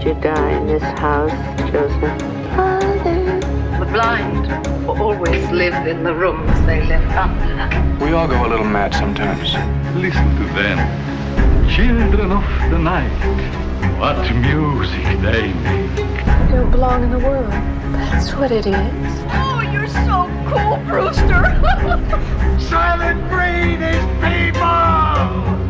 did you die in this house, Joseph? Father. The blind will always live in the rooms they live under. We all go a little mad sometimes. Listen to them. Children of the night. What music they make. You don't belong in the world. That's what it is. Oh, you're so cool, Brewster. Silent breed is people!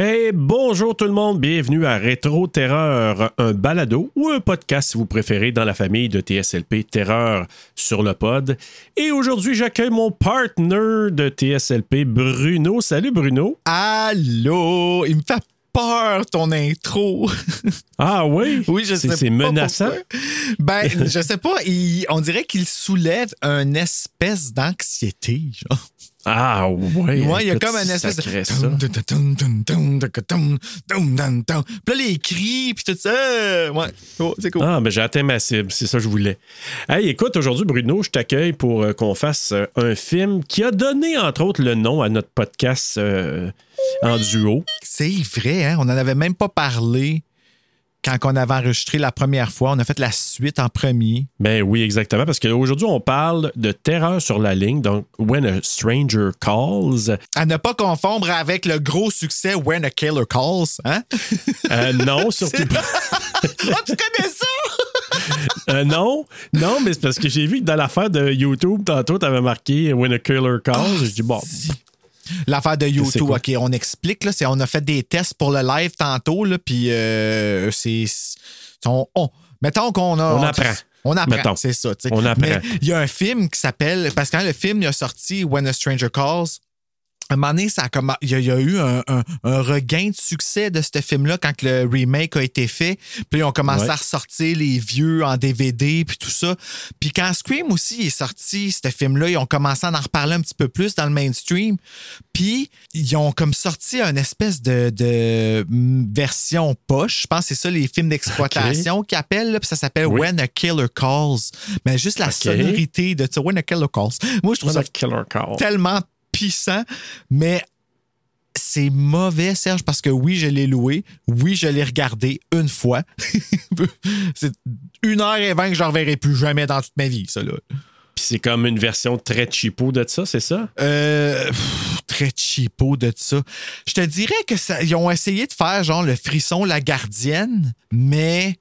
Hey, bonjour tout le monde, bienvenue à Rétro Terreur, un balado ou un podcast si vous préférez dans la famille de TSLP Terreur sur le pod. Et aujourd'hui, j'accueille mon partner de TSLP, Bruno. Salut Bruno. Allô, il me fait peur ton intro. Ah oui? Oui, je sais C'est- menaçant. pourquoi. Ben, je sais pas, il- on dirait qu'il soulève une espèce d'anxiété, genre. Ah oui. Ouais, il y a comme un espèce de. Puis là, les cris, puis tout ça. Ouais, Oh, c'est cool. Ah, ben j'ai atteint ma cible, c'est ça que je voulais. Hey, écoute, aujourd'hui, Bruno, je t'accueille pour euh, qu'on fasse euh, un film qui a donné, entre autres, le nom à notre podcast euh, en duo. C'est vrai, hein? On n'en avait même pas parlé quand on avait enregistré la première fois. On a fait la suite en premier. Ben oui, exactement, parce qu'aujourd'hui, on parle de terreur sur la ligne, donc When a Stranger Calls. À ne pas confondre avec le gros succès When a Killer Calls, hein? Euh, non, surtout pas. Ah, tu connais ça? Euh, non, non, mais c'est parce que j'ai vu que dans l'affaire de YouTube, tantôt, t'avais marqué When a Killer Calls. je dis, bon, L'affaire de YouTube? OK, on explique. Là, c'est- on a fait des tests pour le live tantôt, là, puis euh, c'est. on- on- mettons qu'on a. On apprend. On apprend, c'est ça. On apprend. Il y a un film qui s'appelle. Parce que quand le film il a sorti When a Stranger Calls, à un moment donné, ça a comme- il, y a, il y a eu un, un- un regain de succès de ce film-là quand le remake a été fait. Puis ils ont commencé Ouais. à ressortir les vieux en DVD puis tout ça. Puis quand Scream aussi est sorti, ce film-là, ils ont commencé à en reparler un petit peu plus dans le mainstream. Puis ils ont comme sorti une espèce de, de mm, version poche. Je pense que c'est ça les films d'exploitation qu'ils appellent. là, Puis ça s'appelle Oui. When a Killer Calls. Mais juste la Ok. sonorité de ça, When a Killer Calls. Moi, je trouve When ça a Killer Calls. tellement puissant, mais c'est mauvais, Serge, parce que oui, je l'ai loué. Oui, je l'ai regardé une fois. c'est une heure et vingt que je ne reverrai plus jamais dans toute ma vie, ça, là. Puis c'est comme une version très cheapo de ça, c'est ça? Euh, pff, très cheapo de ça. Je te dirais que ça, ils ont essayé de faire genre le frisson, la gardienne, mais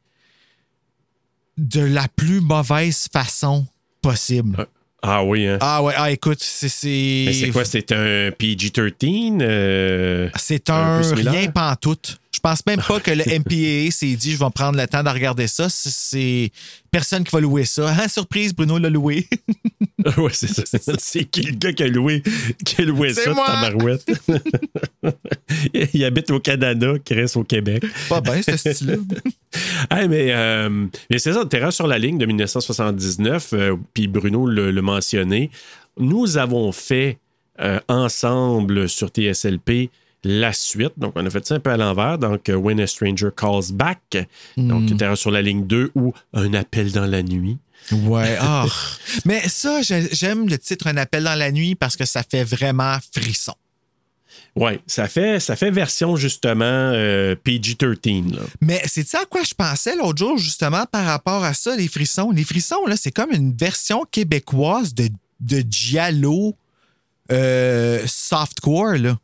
de la plus mauvaise façon possible. Ah oui, hein? Ah ouais, ah écoute, c'est. c'est- Mais c'est quoi? C'est un PG-13? euh, C'est un un, rien pantoute. Je pense même pas que le MPAA s'est dit je vais prendre le temps de regarder ça. C'est- personne qui va louer ça. Hein, surprise, Bruno l'a loué. ouais, c'est ça. C'est qui le gars qui a loué, qui a loué ça, moi. tabarouette? Il habite au Canada, qui reste au Québec. Pas bien, ce style-là. Hey, mais euh, mais c'est ça, Terreur sur la ligne de 1979, euh, puis Bruno le, le mentionné. Nous avons fait euh, ensemble sur TSLP la suite. Donc, on a fait ça un peu à l'envers. Donc, euh, When a Stranger Calls Back. Donc, Terreur sur la ligne 2 ou Un appel dans la nuit. Ouais. ah. Mais ça, j'ai- j'aime le titre Un appel dans la nuit parce que ça fait vraiment frisson. Ouais, ça fait, ça fait version justement euh, PG-13. là. Mais c'est ça à quoi je pensais l'autre jour, justement, par rapport à ça, les frissons? Les frissons, là, c'est comme une version québécoise de, de Giallo euh, softcore, là.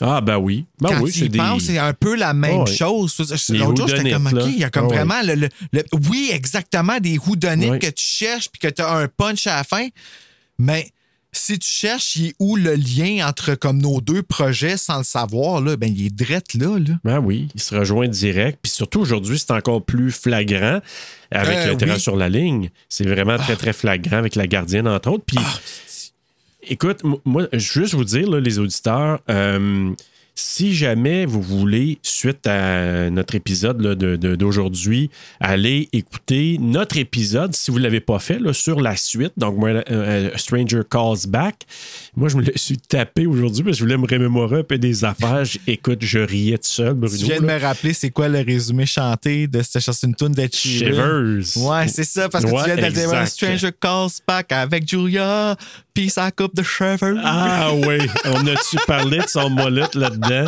Ah, ben oui. Ben Quand oui, tu des. penses, c'est un peu la même Ah chose. L'autre jour, j'étais comme, OK, il y a comme Ah vraiment le, le- le- Oui, exactement, des Ouais. que tu cherches puis que tu as un punch à la fin. Mais si tu cherches, il est où le lien entre comme nos deux projets sans le savoir, là, ben, il est drette là, là. Ben oui, il se rejoint direct. Puis surtout aujourd'hui, c'est encore plus flagrant avec Euh, le terrain oui. sur la ligne. C'est vraiment très, très flagrant avec la gardienne, entre autres. Puis, écoute, moi, je veux juste vous dire, là, les auditeurs, euh, si jamais vous voulez, suite à notre épisode là, de- de- d'aujourd'hui, aller écouter notre épisode, si vous ne l'avez pas fait, là, sur la suite, donc moi, euh, euh, Stranger Calls Back, moi, je me le suis tapé aujourd'hui parce que je voulais me remémorer un peu des affaires. Écoute, je riais tout seul, Bruno. Tu viens de me rappeler c'est quoi le résumé chanté de cette chanson, une tune de. Shivers. Ouais, c'est ça, parce que Ouais, tu viens de. Stranger Calls Back avec Julia, sa coupe de Shivers. Ah oui, on a-tu parlé de son molette là-dedans?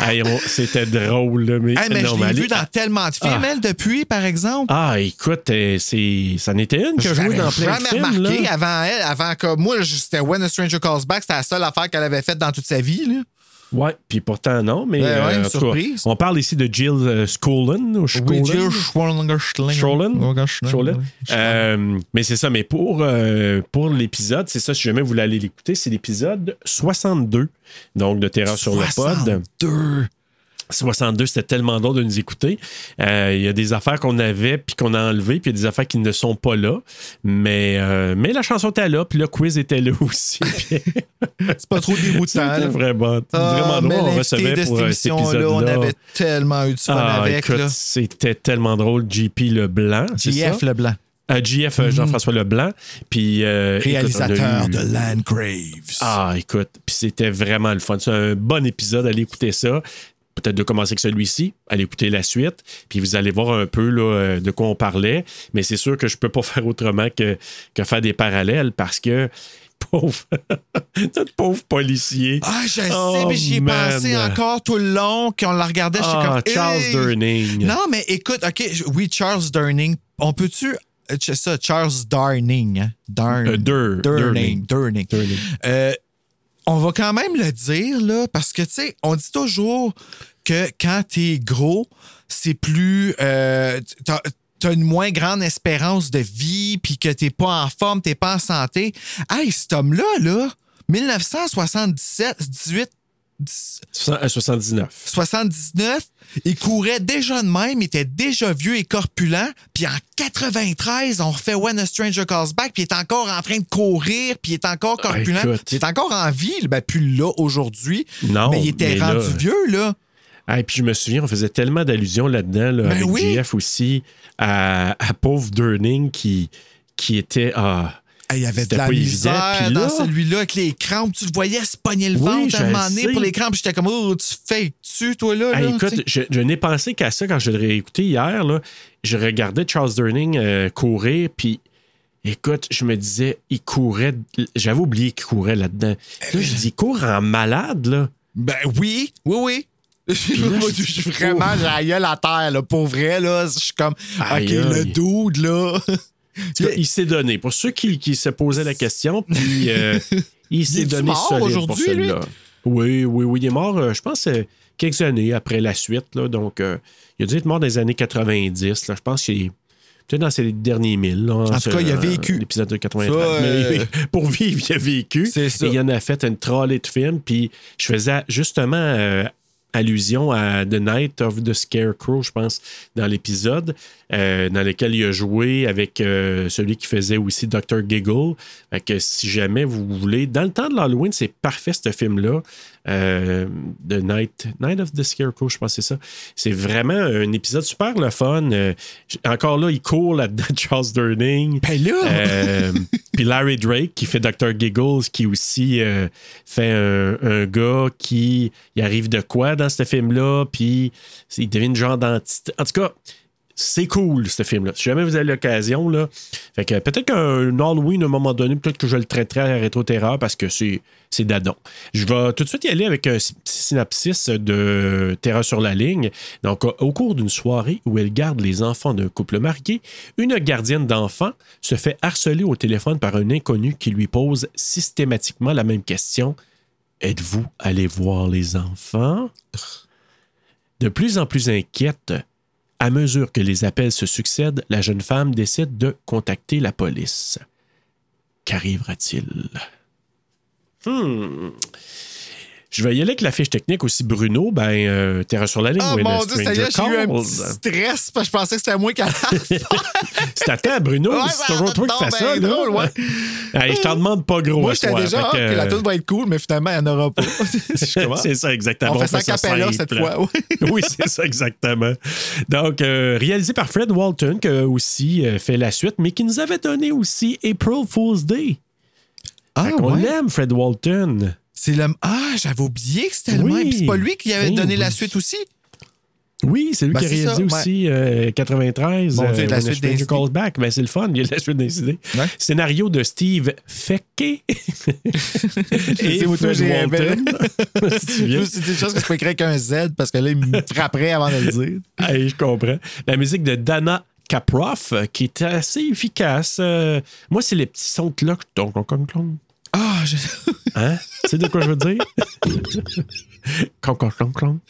Hey, C'était drôle, là, mais, Hey, mais non, je l'ai vu dans tellement de films, Ah. elle, depuis, par exemple. Ah, écoute, euh, c'est, ça n'était une que Je jouait l'avais dans plein de jamais films. remarqué là. avant elle, avant que moi, c'était When a Stranger Calls Back, c'était la seule affaire qu'elle avait faite dans toute sa vie. Là. Ouais, puis pourtant non, mais ouais, euh, cas, surprise. on parle ici de Jill euh. Ou Oui, Scollin. Jill. Euh, mais c'est ça, mais pour, euh, pour l'épisode, c'est ça, si jamais vous voulez aller l'écouter, c'est l'épisode 62, donc de Terreur sur le pod. 62. 62, c'était tellement drôle de nous écouter. Euh, Il y a des affaires qu'on avait puis qu'on a enlevées, puis il y a des affaires qui ne sont pas là. Mais, euh, mais la chanson était là, puis le quiz était là aussi. C'est pas trop déroutant. C'était vraiment, Ah, vraiment drôle. On recevait de pour euh, cet émission-là, on épisode-là. avait tellement eu du fun Ah, avec. c'était tellement drôle. JP Leblanc? JF Leblanc, JF euh, Jean-François Leblanc. Puis, euh, écoute, réalisateur eu- de Landgraves. Ah, écoute, puis c'était vraiment le fun. C'est un bon épisode. Allez écouter ça. Peut-être de commencer avec celui-ci, allez écouter la suite, puis vous allez voir un peu là, euh, de quoi on parlait. Mais c'est sûr que je peux pas faire autrement que, que faire des parallèles parce que, pauvre, notre pauvre policier. Ah, je sais, Oh, mais j'y ai man. pensé encore tout le long, qu'on la regardait, j'étais Ah, comme... Charles Hey! Durning. Non, mais écoute, OK, oui, Charles Durning. On peut-tu... euh, C'est ça, Charles Darning. Hein? Darn- Euh, Dur- Durning. Durning. Durning. Euh, on va quand même le dire, là, parce que, tu sais, on dit toujours que quand t'es gros, c'est plus... euh, t'as- une moins grande espérance de vie, puis que t'es pas en forme, t'es pas en santé. Hey, cet homme-là, là, 1977, 18, Soixante- euh, 79. 79, il courait déjà de même, il était déjà vieux et corpulent. Puis en 93, on refait When a Stranger Calls Back, puis il est encore en train de courir, puis il est encore corpulent. écoute. il est encore en vie, ben plus là aujourd'hui. Non, mais il était mais là- rendu vieux, là. Ah, et puis je me souviens, on faisait tellement d'allusions là-dedans, là, Ben avec oui. JF aussi, à, à pauvre Durning qui, qui était. Ah, Ah, Il y avait de la pas misère là- dans celui-là avec les crampes. Tu le voyais se pogner le Oui, ventre à un moment donné pour les crampes. J'étais comme, oh, tu fais tu toi, là. Là, écoute, je, je n'ai pensé qu'à ça quand je l'ai réécouté hier. Là, je regardais Charles Durning euh, courir, puis écoute, je me disais, il courait. J'avais oublié qu'il courait là-dedans. Là, je dis, il court en malade, là. Ben oui, oui, oui. je suis vraiment, j'ai la à terre, là. Pour vrai, là. Je suis comme, Aïe, OK, le dude, là. Il s'est donné. Pour ceux qui, qui se posaient la question, puis euh, il s'est donné mort solide pour aujourd'hui, celle-là. Oui, oui, oui. Il est mort, euh, je pense, euh, quelques années après la suite. Là, donc, euh, il a dû être mort dans les années 90. Là, je pense qu'il est peut-être dans ses derniers mille. là, En tout cas, il a vécu. L'épisode de 93. Ça, euh, Mais pour vivre, il a vécu. C'est ça. Et il en a fait une trolley de films. Puis je faisais justement euh, allusion à The Night of the Scarecrow, je pense, dans l'épisode, euh, dans lequel il a joué avec euh, celui qui faisait aussi Dr. Giggle. Que si jamais vous voulez, dans le temps de l'Halloween, c'est parfait ce film-là. Euh, The Night, Night of the Scarecrow, je pense que c'est ça. C'est vraiment un épisode super le fun. Euh, encore là, il court là-dedans, Charles Durning. Ben là. Euh, Puis Larry Drake, qui fait Dr. Giggles, qui aussi euh, fait un, un gars qui il arrive de quoi dans ce film-là, puis il devient une genre d'entité. En tout cas, c'est cool, ce film-là. Si jamais vous avez l'occasion, là. Fait que peut-être qu'un Halloween, à un moment donné, peut-être que je le traiterai à rétro-terreur parce que c'est, dadon. Je vais tout de suite y aller avec un petit synopsis de Terreur sur la ligne. Donc, au cours d'une soirée où elle garde les enfants d'un couple marié, une gardienne d'enfants se fait harceler au téléphone par un inconnu qui lui pose systématiquement la même question. Êtes-vous allé voir les enfants? De plus en plus inquiète, à mesure que les appels se succèdent, la jeune femme décide de contacter la police. Qu'arrivera-t-il? Hmm. Je vais y aller avec la fiche technique aussi. Bruno, ben, euh, Terre sur la ligne. Oh mon dieu, ça y est, j'ai eu un petit stress parce que je pensais que c'était moi qui allais. C'est à temps, Bruno. Ouais, c'est ça toujours toi qui fais ça. ben drôle, ouais. Je t'en demande pas gros. Moi, j'étais déjà, Fait que, que la tune va être cool, mais finalement, il n'y en aura pas. C'est ça, exactement. On fait ça a cappella simple. cette fois. oui. oui, c'est ça, exactement. Donc, euh, réalisé par Fred Walton, qui a aussi euh, fait la suite, mais qui nous avait donné aussi April Fool's Day. Ah, On ouais. l'aime, Fred Walton. C'est le. Ah, j'avais oublié que c'était le Oui. même. Puis C'est pas lui qui avait Oui, donné la suite aussi. Oui, c'est lui Ben, qui a réalisé ça, aussi euh, 93. Bon, tu sais, euh, la suite des- Calls Back. Ben, c'est le fun. Il y a la suite des idées. Ouais. Scénario de Steve Fekke. et Fred Walton. C'est des choses que je peux écrire avec un Z parce que là, il me frapperait avant de le dire. Hey, je comprends. La musique de Dana Kaproff, euh, qui est assez efficace. Euh, moi, c'est les petits sons de clon. Ah, je... Hein? Tu sais de quoi je veux dire? Clon, clon, clon, clon.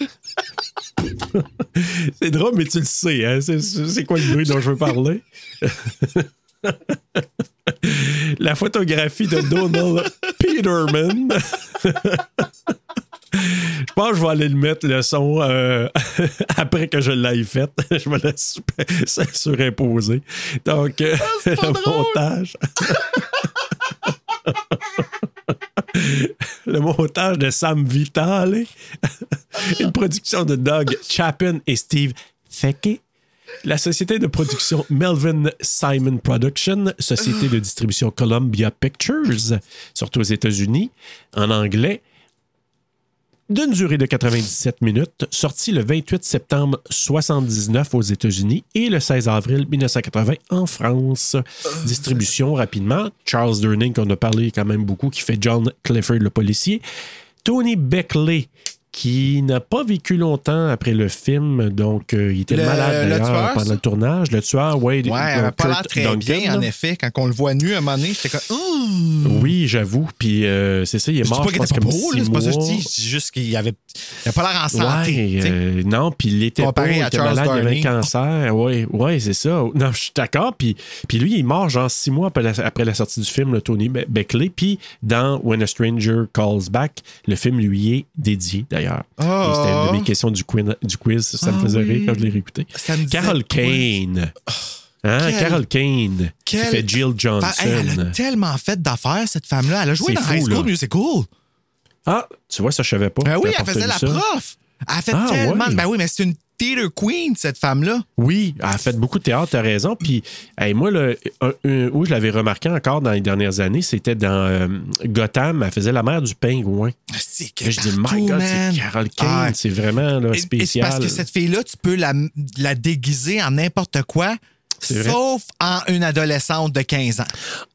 C'est drôle, mais tu le sais. Hein? C'est, c'est quoi le bruit dont je veux parler? La photographie de Donald Peterman. Je pense que je vais aller le mettre, le son, euh, après que je l'aille fait. Je vais le super- surimposer. Donc, euh, le montage. Le montage de Sam Vitale. Une production de Doug Chapin et Steve Fekke. La société de production Melvin Simon Production, société de distribution Columbia Pictures, surtout aux États-Unis, en anglais, d'une durée de 97 minutes, sorti le 28 septembre 79 aux États-Unis et le 16 avril 1980 en France. Distribution rapidement. Charles Durning, qu'on a parlé quand même beaucoup, qui fait John Clifford le policier. Tony Beckley, qui n'a pas vécu longtemps après le film, donc euh, il était Le- malade le tueur, pendant ça? le tournage. Le tueur, ouais, Ouais, elle avait pas l'air très Duncan, bien, en effet. Quand on le voit nu à un moment donné, j'étais comme. Ouh! Oui, j'avoue. Puis euh, c'est ça, il est Je mort, pas je pense, était comme beau, six là, c'est pas ça que je dis. Je dis juste qu'il avait, il a pas l'air en santé. Ouais, euh, non, puis il était pas, il était Charles malade, il avait un cancer. Oui, ouais, c'est ça. Non, je suis d'accord. Puis, puis lui, il est mort genre six mois après la, après la sortie du film, le Tony Be- Beckley. Puis dans When a Stranger Calls Back, le film lui est dédié d'ailleurs. Ah. C'était une de mes questions du quiz. Du quiz ça me Ah faisait oui. rire quand je l'ai réécouté. Carol? Kane. Hein, Quel- Carol Kane, qui fait Jill Johnson. Hey, elle a tellement fait d'affaires, cette femme-là. Elle a joué dans fou, High School là. Musical. Ah, tu vois, ça, je savais pas. Ben oui, elle faisait la ça. prof. Elle a fait Ah, tellement. ouais. Ben oui, mais c'est une theater queen, cette femme-là. Oui, elle a fait beaucoup de théâtre, t'as raison. Puis, hey, moi, là, un- un- où je l'avais remarqué encore dans les dernières années, c'était dans euh, Gotham. Elle faisait la mère du pingouin. C'est Là, je dis, my God, c'est Carol Kane. Ah. C'est vraiment là, c'est spécial. parce que cette fille-là, tu peux la, la déguiser en n'importe quoi. Sauf en une adolescente de 15 ans.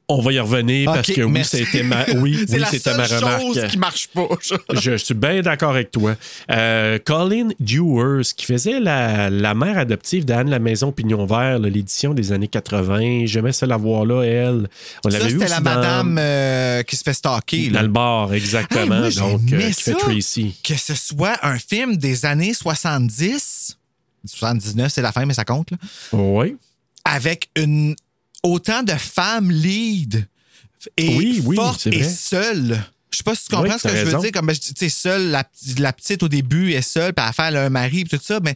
On va y revenir parce que oui, c'était ma, oui, c'est oui, la c'était seule ma remarque. chose qui marche pas. Je suis bien d'accord avec toi. Euh, Colin Dewars, qui faisait la, la mère adoptive d'Anne La Maison Pignon Vert, l'édition des années 80. J'aimais ça la voir là, elle. On l'avait c'était la dans- madame euh, qui se fait stalker. là. Dans le bar, exactement. Hey, moi, donc, euh, qui fait. Tracy. Que ce soit un film des années 70, 79, c'est la fin, mais ça compte, là, Oui. Avec une, autant de femmes lead et Oui, oui, fortes et seules. Je sais pas si tu comprends Oui, ce que je veux dire. Comme, ben, tu sais, seule, la, la petite au début est seule, puis à faire elle a un mari, puis tout ça, mais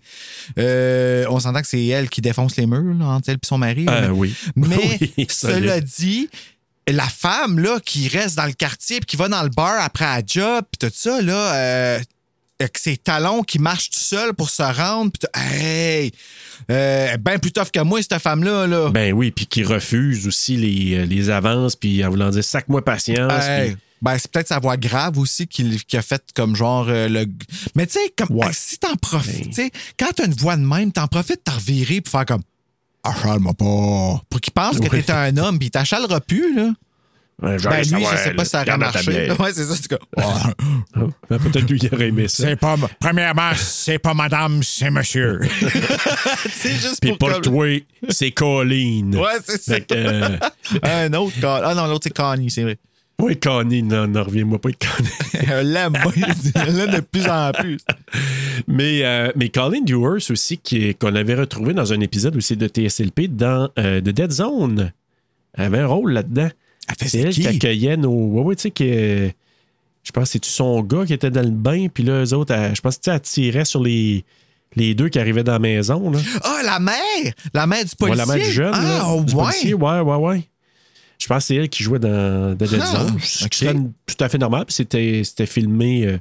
euh, on s'entend que c'est elle qui défonce les murs, là, entre elle et son mari. Euh, mais- oui. mais Oui, cela dit, la femme là, qui reste dans le quartier puis qui va dans le bar après la job puis tout ça, là, euh, avec ses talons qui marchent tout seul pour se rendre. Puis t'as- hey! Euh, ben plus tough que moi, cette femme-là. Là. Ben oui, puis qui refuse aussi les, euh, les avances, puis en voulant dire sac-moi patience. Hey! Ben, c'est peut-être sa voix grave aussi qui, qui a fait comme genre euh, le. Mais tu sais, comme Ouais. si t'en profites, Ben. tu sais, quand t'as une voix de même, t'en profites, t'en revirer pour faire comme Achale-moi pas. Pour qu'il pense que t'es un homme, puis il t'achalera plus, là. Ben, lui, je sais pas si ça aurait marché. Ouais, c'est ça, c'est comme. Ben, Peut-être lui, il aurait aimé ça. pas. Premièrement, c'est pas madame, c'est monsieur. c'est juste Puis pour. pour toi, c'est Colleen. Ouais, c'est ça. Euh, Un autre, Ah non, l'autre, c'est Connie, c'est vrai. oui, Connie, non, non, reviens-moi pas de Connie. Elle l'aime, moi, elle l'aime de plus en plus. mais, euh, mais Colin Dewars aussi, qui qu'on avait retrouvé dans un épisode aussi de TSLP dans euh, The Dead Zone. Elle avait un rôle là-dedans. Elle faisait C'est elle qui? accueillait nos. Ouais, ouais, tu sais, que. Je pense que c'est son gars qui était dans le bain, puis là, eux autres, elle- je pense que tu sais, elle tirait sur les, les deux qui arrivaient dans la maison. Là. Ah, la mère! La mère du Ouais, policier. la mère du jeune. Ah, là, du ouais. policier, ouais, ouais, ouais. Je pense que c'est elle qui jouait dans Dead Ah, Zone. C'était tout à fait normal. C'était filmé euh,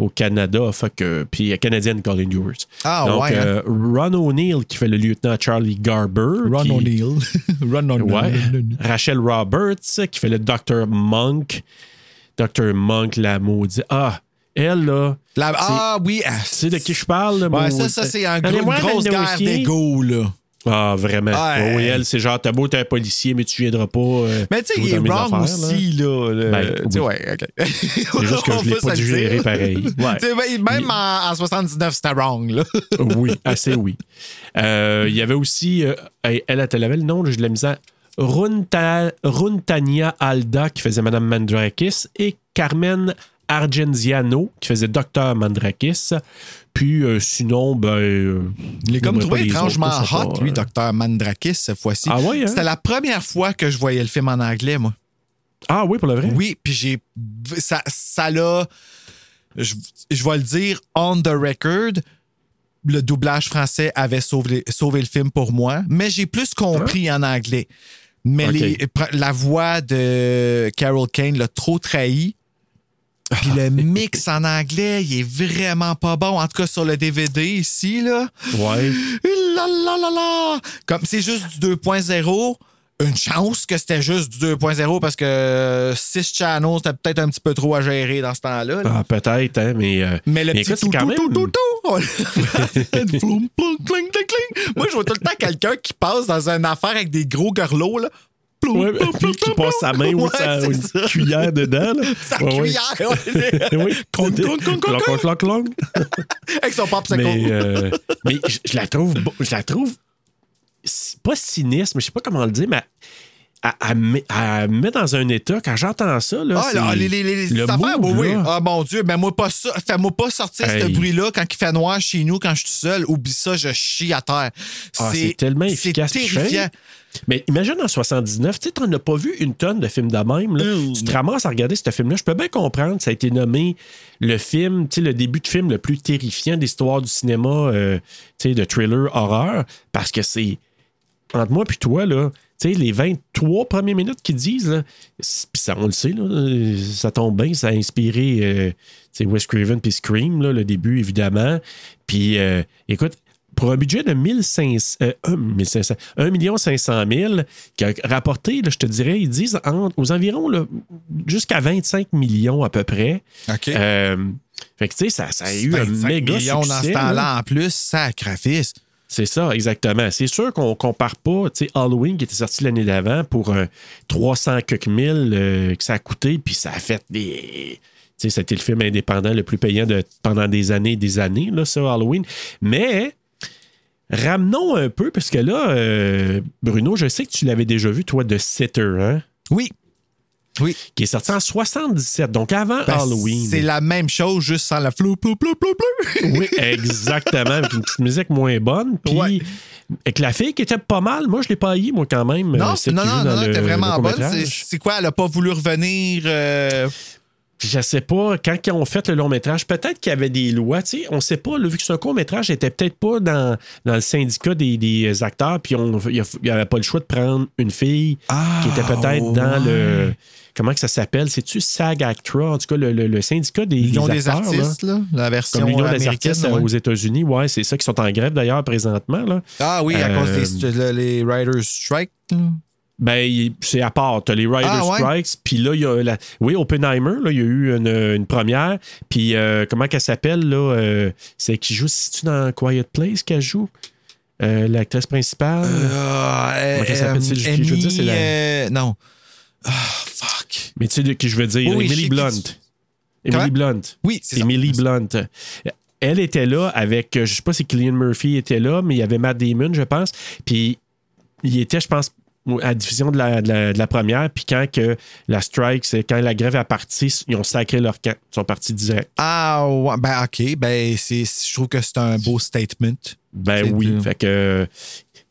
au Canada. Fait que, puis euh, canadienne Colin Dewars. Ah, Donc, ouais, hein. euh, Ron O'Neill qui fait le lieutenant Charlie Garber. Ron qui- O'Neill. Ron O'Neill. Ouais. Rachel Roberts qui fait le Dr. Monk. Dr. Monk, la maudite. Ah, Elle, là. La- ah oui. ah, Tu sais de qui je parle? là, Ouais, mon- ça, ça c'est un gros- une grosse guerre d'ego, là. Ah, vraiment. Ouais. Oui, elle, c'est genre, t'as beau, t'es un policier, mais tu viendras pas. euh, Mais tu sais, il est wrong affaires, aussi, là. le- Ben, tu sais, oui. ouais, OK. C'est juste que je l'ai pas digéré pareil. Ouais. Ben, Même en, en 79, c'était wrong, là. oui, assez oui. Euh, Il y avait aussi, euh, elle, elle, elle avait le nom, là, je l'ai mis à Runta- Runtania Alda qui faisait Madame Mandrakis et Carmen Argenziano qui faisait Docteur Mandrakis. Puis euh, sinon, ben. euh, Il est comme trouvé étrangement autres, hot, pas, lui, euh, Dr. Mandrakis, cette fois-ci. Ah ouais, hein? C'était la première fois que je voyais le film en anglais, moi. Ah oui, pour le vrai? Oui, puis j'ai. Ça, ça l'a. Je, je vais le dire on the record. Le doublage français avait sauvé, sauvé le film pour moi, mais j'ai plus compris en anglais. Mais les- la voix de Carol Kane l'a trop trahi. Puis le mix en anglais, il est vraiment pas bon. En tout cas, sur le DVD ici, là. Ouais. La la la la! Comme c'est juste du 2.0, une chance que c'était juste du 2.0 parce que 6 channels, c'était peut-être un petit peu trop à gérer dans ce temps-là. là. Ah, peut-être, hein, mais. euh, Mais le mais petit tout, quand tout, même- tout, tout. Moi, je vois tout le temps quelqu'un qui passe dans une affaire avec des gros garlots, là. Ploum, Ouais, ploum, ploum, qui passe sa main ou sa une cuillère dedans. Là. Sa cuillère, oui. Clonk, clonk, Clonk, clonk, clonk. Avec son popsicle. Mais, euh, mais je, je la trouve, je la trouve pas sinistre, mais je sais pas comment le dire, mais elle, elle me- elle me met dans un état quand j'entends ça. Là, Ah, là, c'est- les, les, les, le affaires, oui, oui. là. Ah, mon Dieu, mais moi, pas ça. Fais-moi pas sortir ce Hey. bruit-là quand il fait noir chez nous, quand je suis tout seul. Oublie ça, je chie à terre. Ah, c'est tellement efficace. Terrifiant. Mais imagine en 79, tu sais, t'en as pas vu une tonne de films de même. Là. Euh, tu te ramasses à regarder ce film-là. Je peux bien comprendre, ça a été nommé le film, tu sais, le début de film le plus terrifiant de l'histoire du cinéma, euh, tu sais, de thriller horreur, parce que c'est entre moi puis toi, là, tu sais, les 23 premières minutes qu'ils disent, puis ça, on le sait, là, euh, ça tombe bien, ça a inspiré euh, tu sais, Wes Craven puis Scream, là, le début, évidemment. Puis, euh, écoute, pour un budget de 1500, euh, 1 1500, 1 500 000, qui a rapporté, là, je te dirais, ils disent en- aux environs jusqu'à 25 millions à peu près. OK. Euh, fait que, tu sais, ça, ça a eu un 25 méga millions succès. dans ce là. temps-là en plus, sacrifice. C'est ça, exactement. C'est sûr qu'on compare pas, tu sais, Halloween qui était sorti l'année d'avant pour euh, 300 quelques mille euh, que ça a coûté, puis ça a fait des... Tu sais, c'était le film indépendant le plus payant de, pendant des années et des années, là, ça, Halloween. Mais ramenons un peu, parce que là, euh, Bruno, je sais que tu l'avais déjà vu, toi, de Sitter, hein? Oui. Oui. Qui est sorti en 77, donc avant Ben, Halloween. C'est la même chose, juste sans la flou, flou, flou, flou, flou. Oui, exactement, avec une petite musique moins bonne. Puis, Ouais. avec la fille qui était pas mal, moi, je l'ai pas haï, moi, quand même. Non, euh, non, non, non, le- elle était vraiment bonne. C'est quoi, elle a pas voulu revenir. euh, Je sais pas, quand ils ont fait le long métrage, peut-être qu'il y avait des lois, tu sais, on sait pas, là, vu que c'est un court métrage, il était peut-être pas dans, dans le syndicat des, des acteurs, puis on- il n'y avait pas le choix de prendre une fille Ah, qui était peut-être dans ouais. le. Comment que ça s'appelle? C'est-tu SAG-ACTRA? En tout cas, le, le- le syndicat des, L'Union des des acteurs. là. artistes, là, la version Comme l'Union des américaine. artistes euh, ouais. aux États-Unis, ouais, c'est ça qui sont en grève d'ailleurs présentement. Là. Ah oui, à Euh, cause des le- les Riders Strike. Ben, c'est à part. T'as les Rider Ah, ouais? Strikes, puis là, il y a la... Oui, Oppenheimer, là, il y a eu une, une première. Puis, euh, comment qu'elle s'appelle, là? euh, c'est qui joue, c'est-tu dans Quiet Place qu'elle joue? Euh, L'actrice principale? Comment qu'elle s'appelle? Je- je veux dire, c'est la- non. Ah, fuck. Mais tu sais de qui je veux dire? Oui, Emily Blunt. Emily? Blunt. Oui, c'est ça. Emily Blunt. Elle était là avec, je sais pas si Killian Murphy était là, mais il y avait Matt Damon, je pense. Puis il était, je pense, à la diffusion de la, de la- de la première. Puis quand que la strike, c'est quand la grève a parti, ils ont sacré leur camp. Ils sont partis direct. Ah, ouais, ben, OK. Ben, c'est, je trouve que c'est un beau statement. Ben oui. dur. Fait que.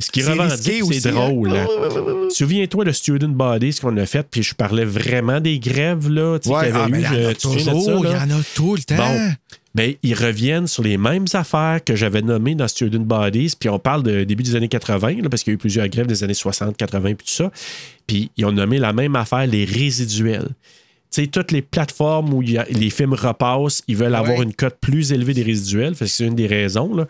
Ce qui revendique, c'est drôle. hein? hein. Souviens-toi de Student Body, ce qu'on a fait, puis je parlais vraiment des grèves, là. Ouais, qu'il y avait ah, ben, eu, il y en je- a tu te souviens de toujours. Il là? y en a tout le temps. Bon. Ben, ils reviennent sur les mêmes affaires que j'avais nommées dans Student Bodies, puis on parle de début des années 80, là, parce qu'il y a eu plusieurs grèves des années 60, 80, puis tout ça. Puis ils ont nommé la même affaire, les résiduels. Tu sais, toutes les plateformes où a- les films repassent, ils veulent avoir une cote plus élevée des résiduels. C'est une des raisons. Là.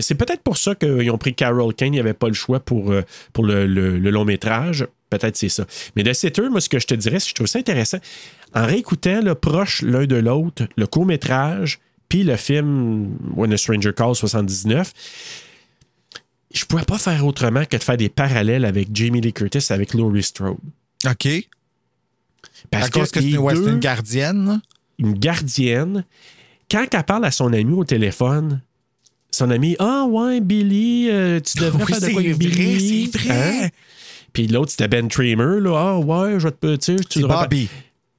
C'est peut-être pour ça qu'ils ont pris Carol Kane. Il n'y avait pas le choix pour, euh, pour le, le- le long métrage. peut-être c'est ça. Mais The Sitter, moi, ce que je te dirais, c'est que je trouve ça intéressant. En réécoutant le proche l'un de l'autre, le court-métrage, puis le film When a Stranger Calls 79, je pouvais pas faire autrement que de faire des parallèles avec Jamie Lee Curtis avec Laurie Strode. OK. Parce à cause que c'est une, ouais, gardienne. une gardienne, quand elle parle à son ami au téléphone, son ami, ah ouais, Billy, euh, tu devrais Oui, faire de quoi c'est avec vrai, Billy. c'est vrai. Hein? Puis l'autre, c'était Ben Tramer, là. Ah ouais, je vais te. Tu sais, Bobby,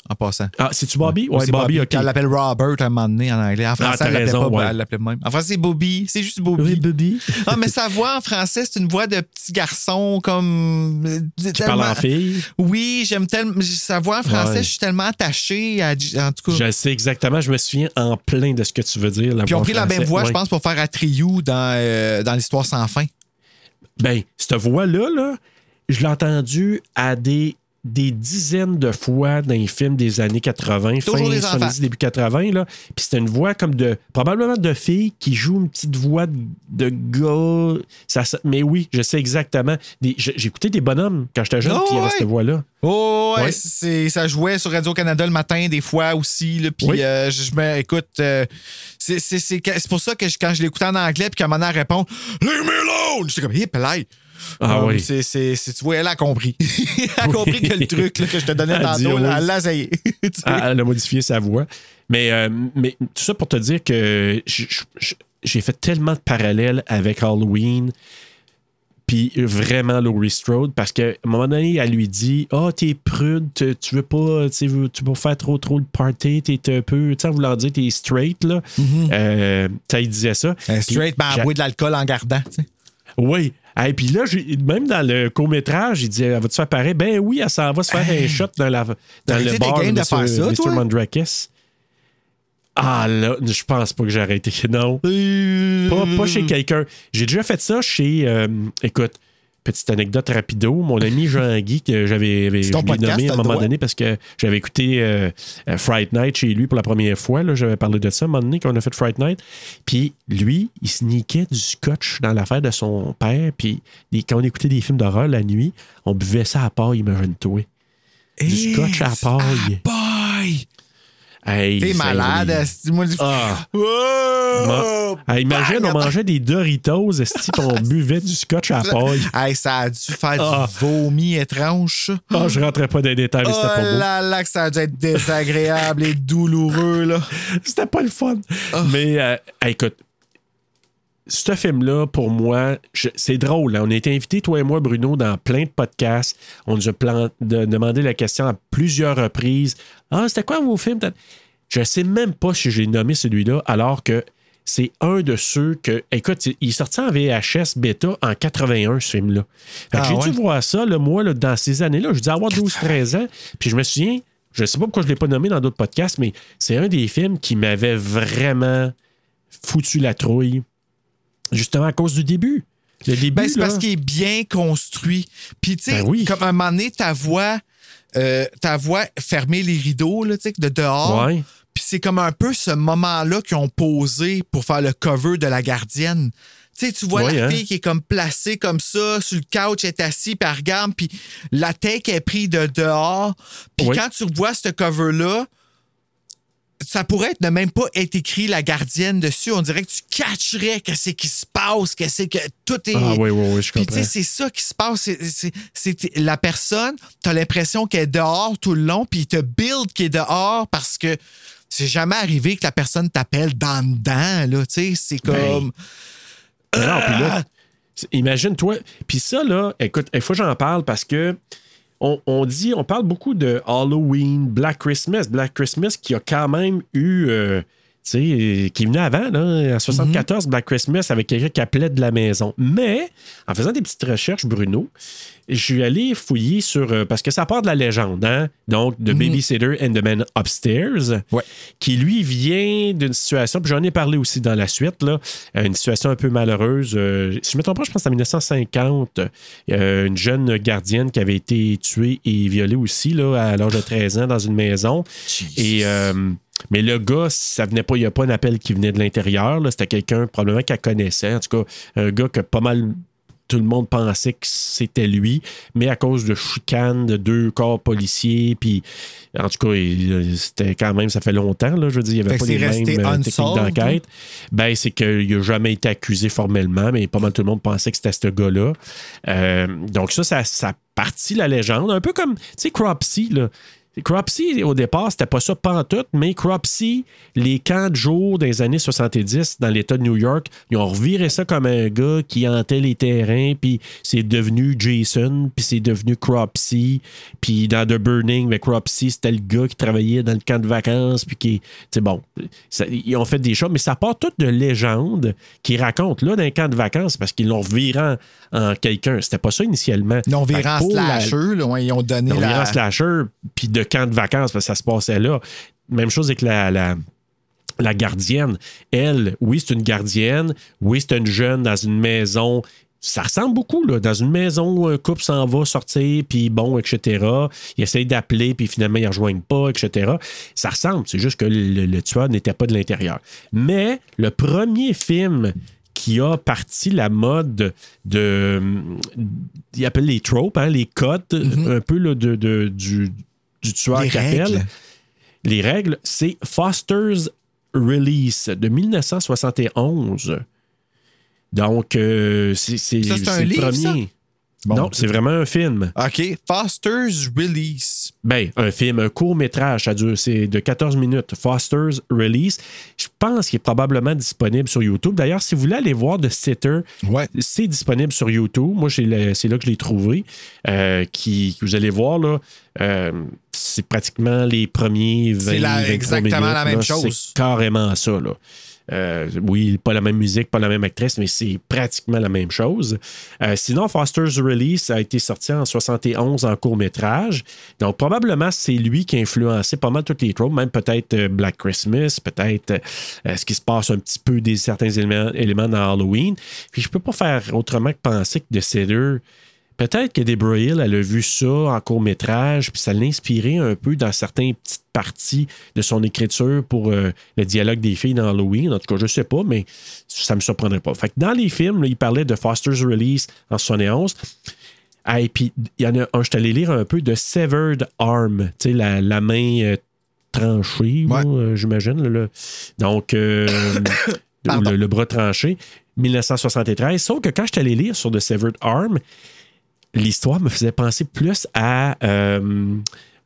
en passant. Ah, c'est-tu Bobby? Ouais, c'est Bobby, ok. Elle l'appelle Robert à un moment donné en anglais. En français, t'as elle l'appelait pas, ouais. elle l'appelait même. En français, c'est Bobby. C'est juste Bobby. Oui, Bobby. Ah, mais sa voix en français, c'est une voix de petit garçon comme. euh, Qui parle en fille. Oui, j'aime tellement. Sa voix en français, Ouais. je suis tellement attaché. À... En tout cas. Je sais exactement, je me souviens en plein de ce que tu veux dire. Puis ils ont voix pris la même voix, Ouais. je pense, pour faire Atriou dans, euh, dans l'histoire sans fin. Ben, cette voix-là, là, je l'ai entendue à des, des dizaines de fois dans les films des années 80, Toujours fin des 70, enfants. début 80. Là. Puis c'était une voix comme de. probablement de fille qui joue une petite voix de, de gars. Ça, mais oui, je sais exactement. J'écoutais des bonhommes quand j'étais jeune, Oh, puis il y avait ouais. cette voix-là. Oh, ouais, Ouais. ça jouait sur Radio-Canada le matin, des fois aussi. Là, puis Oui. euh, je, me. Écoute, euh, c'est, pour ça que je- quand je l'écoutais en anglais, puis qu'à un moment elle répond Leave me alone! J'étais comme, hé, hey, Ah oui. c'est, c'est, c'est- tu vois, elle a compris. elle a compris que le truc là, que je te donnais tantôt, là, elle l'a essayé. Sais. Elle, a modifié sa voix. Mais, euh, mais tout ça pour te dire que j'ai fait tellement de parallèles avec Halloween. Puis vraiment Laurie Strode, parce qu'à un moment donné, elle lui dit Ah, t'es prude, tu tu veux pas, tu sais, veux- tu veux pas faire trop trop le party, t'es un peu, tu sais, voulant dire, t'es straight, là. Euh, tu sais, il disait ça. Straight, ben, j'a- de l'alcool en gardant. tu sais. oui. Et puis là, même dans le court-métrage, il dit Elle va-tu faire pareil? Ben oui, elle s'en va se faire un shot dans, la, dans le bar de Mr. Mandrakis. Ah là, je pense pas que j'ai arrêté. Non. Pas, pas chez quelqu'un. J'ai déjà fait ça chez. euh, écoute, petite anecdote rapido. Mon ami Jean-Guy, que j'avais je nommé à un moment droit. donné parce que j'avais écouté euh, euh, Fright Night chez lui pour la première fois. J'avais parlé de ça à un moment donné quand on a fait Fright Night. Puis lui, il sneakait du scotch dans l'affaire de son père. Puis quand on écoutait des films d'horreur la nuit, on buvait ça à paille, imagine-toi. Du scotch à paille. Boy! Hey, T'es malade, esti. Moi, je- Ah. Oh! Ah, imagine, Bang! on mangeait des Doritos, esti, puis on buvait du scotch à paille. Hey, ça a dû faire Ah. du vomi étrange. Ah, je rentrais pas dans les détails, mais Oh c'était pas beau. là là, que ça a dû être désagréable et douloureux, là. C'était pas le fun. Ah. Mais euh, écoute, ce film-là, pour moi, c'est drôle. hein. On a été invités, toi et moi, Bruno, dans plein de podcasts. On nous a de- demandé la question à plusieurs reprises. Ah, c'était quoi vos films? Je sais même pas si j'ai nommé celui-là, alors que c'est un de ceux que. Écoute, il est sorti en VHS bêta en 81, ce film-là. Ah j'ai ouais? dû voir ça, moi, là, dans ces années-là. Je dis avoir 12-13 ans. Puis je me souviens, je sais pas pourquoi je l'ai pas nommé dans d'autres podcasts, mais c'est un des films qui m'avait vraiment foutu la trouille. Justement à cause du début. Le début. Ben, c'est parce qu'il est bien construit. Puis, tu sais, Ben oui. comme à un moment donné, ta voix, euh, ta voix fermer les rideaux, là, tu sais, de dehors. Ouais. Puis c'est comme un peu ce moment-là qu'ils ont posé pour faire le cover de la gardienne. Tu sais, tu vois la hein. fille qui est comme placée comme ça, sur le couch, elle est assise, puis elle regarde, puis la tête est prise de dehors. Puis Oui. quand tu vois ce cover-là, ça pourrait être, ne même pas être écrit la gardienne dessus. On dirait que tu catcherais que c'est qui se passe, que c'est que tout est. Ah oui, oui, oui, je Puis tu comprends. sais, c'est ça qui se passe. C'est- la personne, tu as l'impression qu'elle est dehors tout le long, puis il te build qui est dehors parce que c'est jamais arrivé que la personne t'appelle dans dedans, là, tu sais. C'est comme. Mais non, puis là, c'est- imagine-toi. Puis ça, là, écoute, il faut que j'en parle parce que on, dit, on parle beaucoup de Halloween, Black Christmas. Black Christmas qui a quand même eu. Qui venait avant, là, en 74, Black Christmas, avec quelqu'un qui appelait de la maison. Mais, en faisant des petites recherches, Bruno, je suis allé fouiller sur. euh, parce que ça part de la légende, hein? Donc, The Babysitter and the Man Upstairs, Ouais. qui lui vient d'une situation, puis j'en ai parlé aussi dans la suite, là, euh, une situation un peu malheureuse. euh, si je ne me trompe pas, je pense en 1950, euh, une jeune gardienne qui avait été tuée et violée aussi là, à l'âge de 13 ans dans une maison. Et, euh, mais le gars, ça venait pas, il n'y a pas un appel qui venait de l'intérieur. C'était quelqu'un probablement qu'elle connaissait. En tout cas, un gars qui a pas mal tout le monde pensait que c'était lui, mais à cause de chicanes de deux corps policiers, puis en tout cas, il- c'était quand même, ça fait longtemps, là, je veux dire, il n'y avait Fait pas que les mêmes euh, techniques unsolved, d'enquête. Ben, c'est qu'il n'a jamais été accusé formellement, mais pas mal tout le monde pensait que c'était ce gars-là. Euh, donc ça, ça, ça partit la légende, un peu comme, tu sais, Cropsy, là. Cropsy, au départ, c'était pas ça pantoute, mais Cropsy, les camps de jour des années 70 dans l'État de New York, ils ont reviré ça comme un gars qui hantait les terrains, puis c'est devenu Jason, puis c'est devenu Cropsy, puis dans The Burning, mais Cropsy, c'était le gars qui travaillait dans le camp de vacances, puis qui, c'est bon, ça- ils ont fait des choses, mais ça part tout de légendes qui racontent, là, dans un camp de vacances, parce qu'ils l'ont reviré en, en quelqu'un. C'était pas ça initialement. Ils ont Fait viré en la- slasher, là, ils ont donné on la... en slasher, puis de camp de vacances, parce que ça se passait là. Même chose avec la, la, la gardienne. Elle, oui, c'est une gardienne. Oui, c'est une jeune dans une maison. Ça ressemble beaucoup, là. Dans une maison où un couple s'en va sortir, puis bon, etc. Ils essayent d'appeler, puis finalement, ils ne rejoignent pas, etc. Ça ressemble. C'est juste que le, le tueur n'était pas de l'intérieur. Mais le premier film qui a parti la mode de. Il appelle les tropes, hein, les codes, un peu là, de, de- du, du tueur Les règles. Les règles, c'est Foster's Release de 1971. Donc, euh, c'est c'est- Ça, c'est un c'est le livre, premier. Bon, non, c'est vraiment un film. OK. Foster's Release. Ben, un film, un court métrage, ça dure, c'est de 14 minutes. Foster's Release. Je pense qu'il est probablement disponible sur YouTube. D'ailleurs, si vous voulez aller voir The Sitter, Ouais. c'est disponible sur YouTube. Moi, c'est là que je l'ai trouvé. Euh, qui, vous allez voir, là, euh, c'est pratiquement les premiers 20 C'est la- 23 exactement minutes, la même là. chose. C'est carrément ça, là. Euh, oui, pas la même musique, pas la même actrice, mais c'est pratiquement la même chose. Euh, sinon, Foster's Release a été sorti en 71 en court-métrage. Donc, probablement, c'est lui qui a influencé pas mal toutes les tropes, même peut-être euh, Black Christmas, peut-être ce qui se passe un petit peu des certains éléments, dans Halloween. Puis, je peux pas faire autrement que penser que The Sitter, Peut-être que Deborah Hill, elle a vu ça en court-métrage, puis ça l'a inspiré un peu dans certaines petites parties de son écriture pour euh, le dialogue des filles dans Halloween. En tout cas, je sais pas, mais ça me surprendrait pas. Fait que dans les films, là, il parlait de Foster's Release en 71. Ah, et puis, il y en a un, je t'allais lire un peu de Severed Arm, tu sais, la, la main euh, tranchée, Ouais. euh, j'imagine. Donc, euh, le, le bras tranché, 1973. Sauf que quand je t'allais lire sur The Severed Arm, l'histoire me faisait penser plus à euh,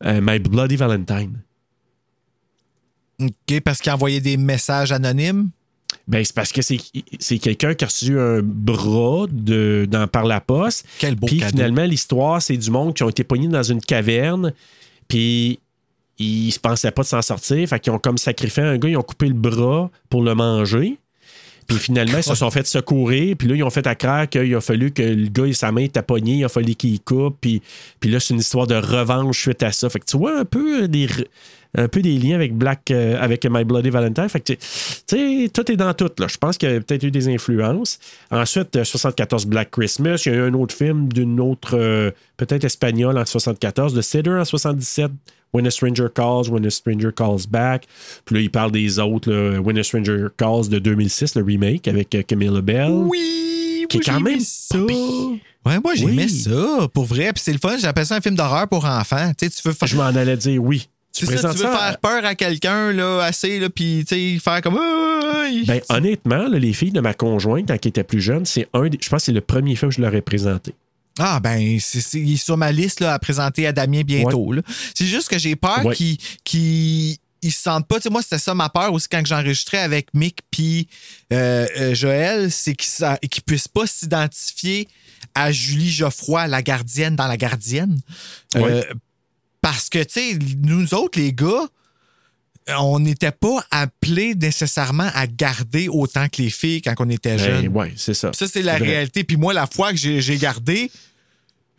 euh, My Bloody Valentine. OK, parce qu'il envoyait des messages anonymes? Ben, c'est parce que c'est c'est quelqu'un qui a reçu un bras de, dans, par la poste. Quel beau Puis finalement, l'histoire, c'est du monde qui ont été pognés dans une caverne. Puis ils se pensaient pas de s'en sortir. Fait qu'ils ont comme sacrifié un gars, ils ont coupé le bras pour le manger. Puis finalement, ils se sont fait secourir. Puis là, ils ont fait à croire qu'il a fallu que le gars, sa main était il a fallu qu'il coupe. Puis, puis là, c'est une histoire de revanche suite à ça. Fait que tu vois un peu des, un peu des liens avec Black, euh, avec My Bloody Valentine. Fait que tu tu sais, tout est dans tout. Là. Je pense qu'il y a peut-être eu des influences. Ensuite, euh, 74 Black Christmas. Il y a eu un autre film d'une autre, euh, peut-être espagnole en 74, The Sitter en 77. When a Stranger Calls, When a Stranger Calls Back. Puis là, il parle des autres, là, When a Stranger Calls de 2006, le remake avec euh, Camilla Bell. Oui, Qui est quand j'aimais même ça. Ouais, moi, j'aimais Oui. ça, pour vrai. Puis c'est le fun, j'appelle ça un film d'horreur pour enfants. Tu sais, tu veux faire. Je m'en allais dire oui. Tu ça, tu veux ça faire peur à quelqu'un, là, assez, là, puis, tu sais, faire comme. Ben, honnêtement, là, les filles de ma conjointe, quand elle était plus jeune, c'est un des- Je pense que c'est le premier film que je leur ai présenté. Ah, ben, c'est, il est sur ma liste, là, à présenter à Damien bientôt. C'est juste que j'ai peur Ouais. qu'il. ils se sentent pas. Tu sais, moi, c'était ça ma peur aussi quand j'enregistrais avec Mick puis euh, euh, Joël, c'est qu'ils qu'ils puissent pas s'identifier à Julie Geoffroy, la gardienne dans la gardienne. Euh. Parce que, tu sais, nous autres, les gars, on n'était pas appelés nécessairement à garder autant que les filles quand on était jeunes. Ben, ouais, c'est ça. Ça, c'est la vrai. réalité. Puis moi, la fois que j'ai gardé,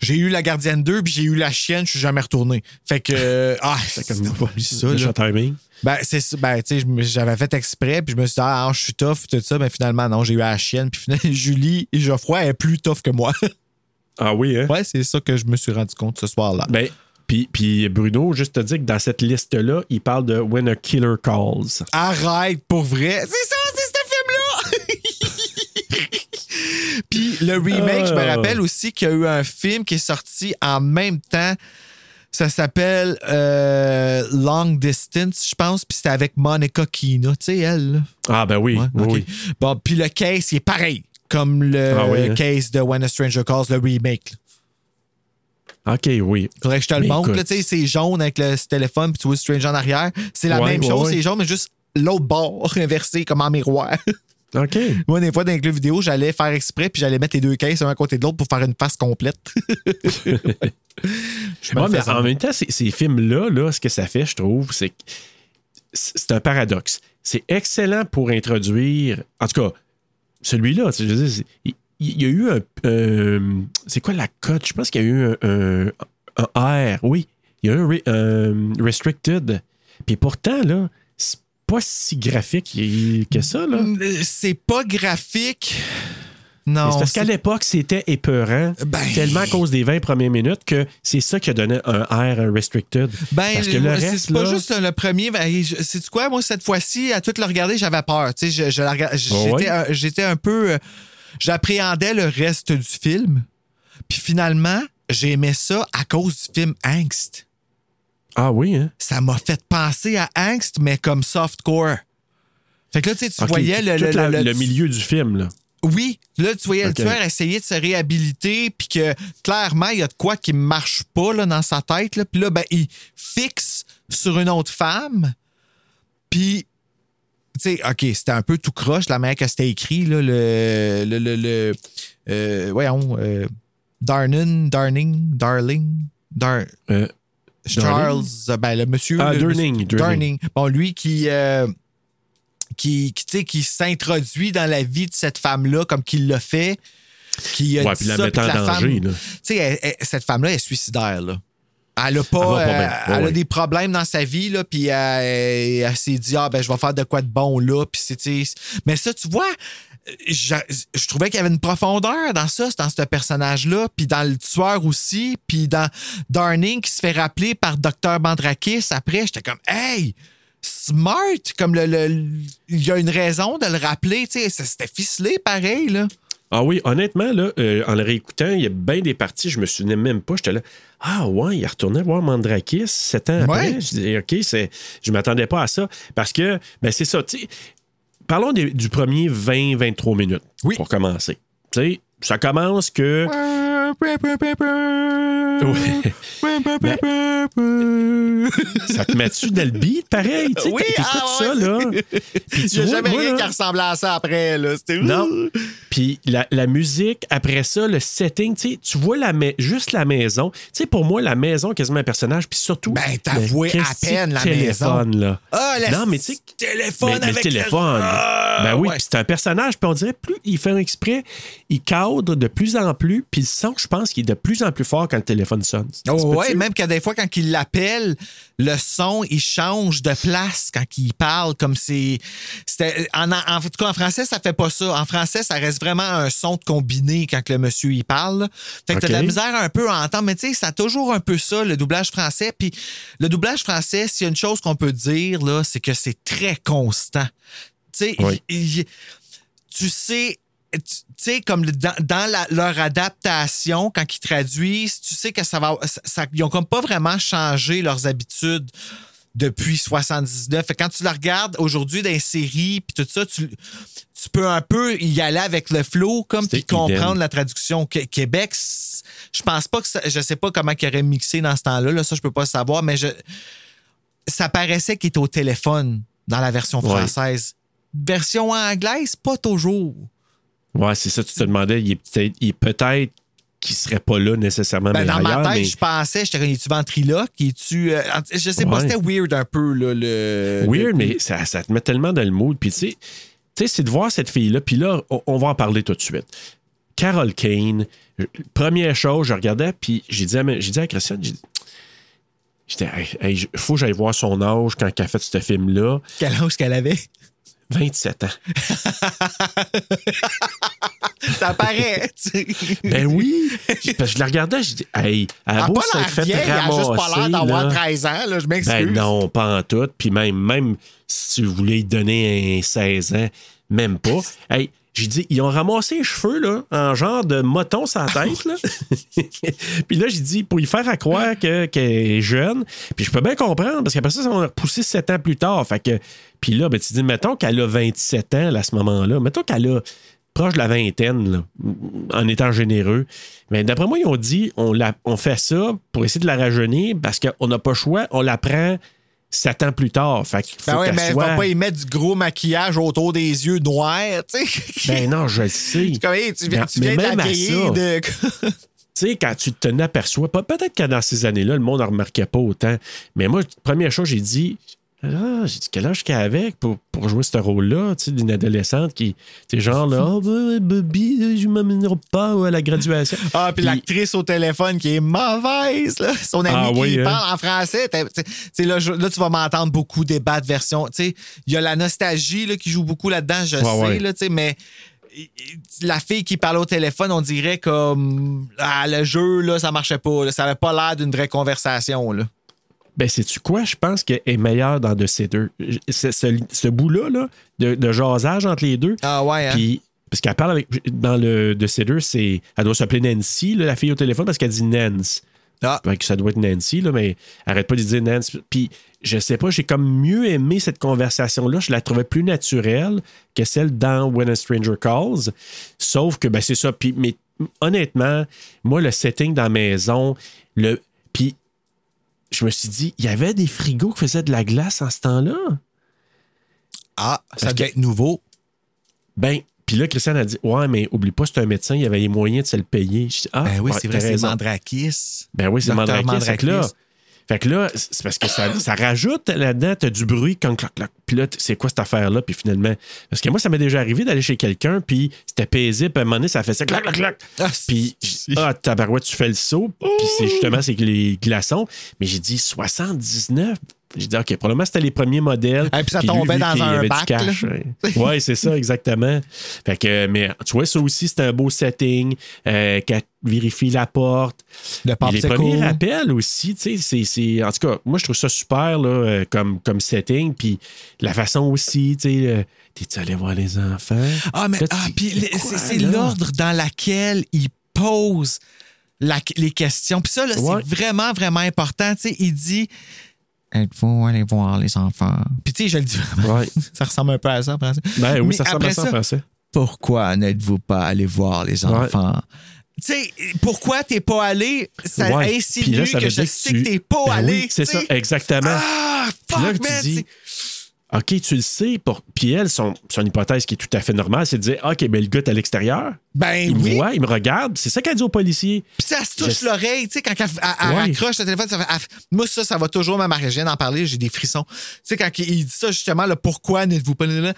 j'ai eu la gardienne 2 puis j'ai eu la chienne, je suis jamais retourné. Fait que. euh, ah, C'est comme ça, le timing. Ben, c'est ça. Ben, tu sais, j'avais fait exprès, puis je me suis dit, ah, je suis tough, tout ça. Ben, finalement, non, j'ai eu la chienne. Puis finalement, Julie et Geoffroy est plus tough que moi. Ah oui, hein? ouais, c'est ça que je me suis rendu compte ce soir-là. Ben, puis, puis Bruno, juste te dire que dans cette liste-là, il parle de When a Killer Calls. Arrête, pour vrai. C'est ça, c'est ce film-là! Puis le remake, je me Ah. rappelle aussi qu'il y a eu un film qui est sorti en même temps. Ça s'appelle euh, Long Distance, je pense. Puis c'était avec Monica Kina, tu sais, elle. là. Ah, ben oui. Ouais, oui. Bon, puis le case, il est pareil. Comme le Ah oui, hein? case de When a Stranger Calls, le remake. là. OK, oui. Faudrait que je te le montre. là, Tu sais, c'est jaune avec le téléphone, puis tu vois Stranger en arrière. C'est la Ouais, même ouais, chose, ouais. c'est jaune, mais juste l'autre bord, inversé, comme en miroir. OK. Moi, des fois, dans les clubs vidéo, j'allais faire exprès, puis j'allais mettre les deux cases un à côté de l'autre pour faire une face complète. Je me mais en même temps, ces, ces films-là, là, ce que ça fait, je trouve, c'est que c'est un paradoxe. C'est excellent pour introduire. En tout cas, celui-là, tu sais, je veux dire, c'est- il, y a eu un. euh, c'est quoi la cote? Je pense qu'il y a eu un, un- un R. Oui. Il y a eu un, un restricted. Puis pourtant, là, c'est pas si graphique que ça, là. Euh, C'est pas graphique. Non. c'est parce qu'à c'est- l'époque, c'était épeurant, Ben- tellement à cause des 20 premières minutes que c'est ça qui a donné un R un restricted. Ben, parce que le c'est- reste, c'est pas là- juste le premier. Ben, je- sais-tu quoi? Moi, cette fois-ci, à tout le regarder, j'avais peur. Tu sais, je, je Oh ouais? un- j'étais un peu. J'appréhendais le reste du film. Puis finalement, j'ai aimé ça à cause du film Angst. Ah oui, hein? Ça m'a fait penser à Angst, mais comme softcore. Fait que là, tu sais, tu voyais le, le- la- le- le milieu du film, là. Oui, là, tu voyais le tueur essayer de se réhabiliter, puis que clairement, il y a de quoi qui marche pas là, dans sa tête. Là. Puis là, ben, il fixe sur une autre femme. Puis, tu sais, OK, c'était un peu tout croche, la manière que c'était écrit, là, le. le, le, le- euh, voyons, euh, Darnin, Darning, Darling, Dar. Euh, Charles, ben, le monsieur. Ah, le- Durning, monsieur- Durning. Bon, lui qui. euh, qui, qui, qui s'introduit dans la vie de cette femme-là comme qu'il l'a fait. Qui a ouais, dit puis la ça, mettre en danger, femme- là. Elle- elle- cette femme-là est suicidaire, là. Elle a pas, Elle pas euh, elle a des problèmes dans sa vie, là, puis elle, elle s'est dit, ah, ben, je vais faire de quoi de bon, là, puis c'est, Mais ça, tu vois, je, je trouvais qu'il y avait une profondeur dans ça, dans ce personnage-là, puis dans le tueur aussi, puis dans Darning qui se fait rappeler par Dr. Bandrakis après, j'étais comme, hey! Smart, comme le, le- il y a une raison de le rappeler, tu sais, c'était ficelé pareil, là. Ah oui, honnêtement, là, euh, en le réécoutant, il y a bien des parties, je me souvenais même pas. J'étais là, ah ouais, il retournait voir Mandrakis sept ans après. Ouais. Je dis, OK, c'est, je m'attendais pas à ça. Parce que, ben c'est ça, tu sais. Parlons des- du premier 20-23 minutes. Oui. Pour commencer. Tu sais, ça commence que. Ouais. ça te met-tu dans le beat, pareil? Tu sais, Oui, t'écoutes ah ça, là. Puis tu vois, jamais moi, rien là, qui ressemblait à ça après, là. C'était non. Puis la, la musique, après ça, le setting, tu sais, tu vois la juste la maison. Tu sais, pour moi, la maison, quasiment un personnage. Puis surtout. Ben, t'avouais à peine la téléphone, là? Ah, le non, mais tu sais. téléphone mais- avec le téléphone. Ah, ben oui, ouais. puis c'est un personnage. Puis on dirait, plus il fait un exprès, il cadre de plus en plus. Puis le son, je pense qu'il est de plus en plus fort quand le téléphone sonne. Oh, ouais, même que des fois, quand il l'appelle, le son, il change de place quand il parle, comme c'est. c'était- En, en, en tout cas, en français, ça fait pas ça. En français, ça reste vraiment un son de combiné quand le monsieur il parle. là. Fait que t'as de la misère un peu à entendre, mais tu sais, ça a toujours un peu ça, le doublage français. Puis le doublage français, s'il y a une chose qu'on peut dire, là, c'est que c'est très constant. Tu sais, Oui. tu sais, tu tu sais, comme le- dans, dans la- leur adaptation, quand ils traduisent, tu sais que ça va. Ça, ça- ils ont comme pas vraiment changé leurs habitudes depuis 79. Fait que quand tu la regardes aujourd'hui dans les séries puis tout ça, tu, tu peux un peu y aller avec le flow comme puis comprendre la traduction. Qué- Québec, je pense pas que ça, je sais pas comment ils auraient mixé dans ce temps-là, là, ça je peux pas savoir, mais je ça paraissait qu'il était au téléphone dans la version Ouais. française. Version anglaise, pas toujours. Ouais, c'est ça. Tu te demandais, il est peut-être, peut-être qu'il serait pas là nécessairement. Ben, mais dans ailleurs, ma tête, mais- je pensais, j'étais comme, es-tu ventriloque? Es-tu. euh, je sais pas, c'était weird un peu, là. Le, Weird, le- mais ça, ça te met tellement dans le mood. Puis tu sais, tu sais, c'est de voir cette fille-là. Puis là, on, on va en parler tout de suite. Carol Kane, première chose, je regardais, puis j'ai dit, dit à Christiane, j'ai dit, j'étais, hey, hey, il faut que j'aille voir son âge quand elle a fait ce film-là. Quel âge qu'elle avait? 27 ans. Ça paraît, tu sais. Ben oui! J'ai- Parce que je la regardais, je dis, hey, elle a a beau pas s'être l'air fait vieille, elle a juste pas ramasser, l'air d'avoir là. 13 ans, là, je m'excuse. Ben non, pas en tout. Puis même, même si tu voulais lui donner un 16 ans, même pas. Hey, j'ai dit, ils ont ramassé les cheveux, là, en genre de moton sur la tête, là. puis là, j'ai dit, pour y faire à croire que- qu'elle est jeune. Puis je peux bien comprendre, parce qu'après ça, ça va repousser sept ans plus tard. Fait que, puis là, ben, tu dis, mettons qu'elle a 27 ans, là, à ce moment-là. Mettons qu'elle a proche de la vingtaine, là, en étant généreux. Mais d'après moi, ils ont dit, on, la, on fait ça pour essayer de la rajeunir, parce qu'on n'a pas le choix, on la prend sept ans plus tard. Fait qu'il faut Ben ouais, mais soit... va pas y mettre du gros maquillage autour des yeux noirs, tu sais. Ben non, je le sais. C'est comme, hey, tu viens, Mais- tu viens mais même à griller ça. de... Tu sais, quand tu te n'aperçois pas, peut-être que dans ces années-là, le monde ne remarquait pas autant. Mais moi, première chose, j'ai dit, ah, j'ai dit, quel âge qu'elle avait pour, pour jouer ce rôle-là, tu sais, d'une adolescente qui, tu genre, là, oh, Bobby, je ne m'amènerai pas à la graduation. Ah, puis l'actrice au téléphone qui est mauvaise, là. Son ami Ah qui oui, hein. parle en français. t'as- t'sais, t'sais, là, je- là, tu vas m'entendre beaucoup débattre version. Tu sais, il y a la nostalgie là, qui joue beaucoup là-dedans, je Ouais, sais, ouais. là, tu sais, mais la fille qui parle au téléphone, on dirait comme ah, le jeu, là, ça marchait pas. là. ça avait pas l'air d'une vraie conversation. Là. Ben, sais-tu quoi? Je pense qu'elle est meilleure dans de ces deux. Ce, ce- bout-là, là, de, de jasage entre les deux. Ah ouais, hein? Puis, parce qu'elle parle avec. Dans le de ces deux, c'est. Elle doit s'appeler Nancy, là, la fille au téléphone, parce qu'elle dit Nance. Ah. Que ça doit être Nancy, là, mais arrête pas de dire Nance. Puis, je sais pas, j'ai comme mieux aimé cette conversation-là. Je la trouvais plus naturelle que celle dans When a Stranger Calls. Sauf que, ben, c'est ça. Puis, mais honnêtement, moi, le setting dans la maison, le. Puis, je me suis dit, il y avait des frigos qui faisaient de la glace en ce temps-là. Ah, ça que- être nouveau. Ben, puis là, Christiane a dit Ouais, mais oublie pas, c'est un médecin, il y avait les moyens de se le payer. Je dis, ah, Ben oui, c'est vrai, c'est. Mandrakis. Ben oui, c'est Mandrakis. Que là, Mandrakis. Fait que là, c'est parce que ça, ça rajoute là-dedans, t'as du bruit quand clac, clac. Puis là, c'est quoi cette affaire-là? Puis finalement, parce que moi, ça m'est déjà arrivé d'aller chez quelqu'un, puis c'était paisible, puis à un moment donné, ça fait ça, clac, clac, clac. Ah, Puis, ah, tabarouette, tu fais le saut, puis c'est justement, c'est les glaçons. Mais j'ai dit 79. J'ai dit, OK, probablement c'était les premiers modèles. Et puis ça lui, tombait vu dans un avait du bac, cash, là. ouais. C'est ça, exactement. Fait que, mais tu vois, ça aussi, c'est un beau setting. Euh, qu'elle vérifie la porte. Le les premiers rappels aussi, tu sais, c'est-. En tout cas, moi, je trouve ça super, là, euh, comme, comme setting. Puis la façon aussi, tu sais, euh, t'es-tu allé voir les enfants? Ah, mais ah, puis c'est l'ordre dans lequel il pose la- les questions. Puis ça, Ouais. c'est vraiment, vraiment important. Tu sais, il dit Êtes-vous allé voir les enfants? Puis tu sais, je le dis vraiment. Ouais. ça ressemble un peu à ça en français. Ben oui, Mais ça ressemble à ça en français. Pourquoi n'êtes-vous pas allé voir les enfants? Tu sais, pourquoi t'es pas allé? Ça Ouais. Insinue là, ça que je sais tu- que t'es pas Ben allé. oui, c'est ça, exactement. Ah, Puis là, fuck, tu dis, OK, tu le sais. Pour... Puis elle, son, son hypothèse qui est tout à fait normale, c'est de dire OK, ben le gars est à l'extérieur. Ben Il me oui. voit, il me regarde. C'est ça qu'elle dit au policier. Puis ça se touche Je- l'oreille, tu sais, quand elle, elle- elle Ouais. raccroche le téléphone, ça fait, elle- moi, ça, ça va toujours me marquer. Je viens d'en parler, j'ai des frissons. Tu sais, quand il dit ça, justement, le pourquoi n'êtes-vous pas là,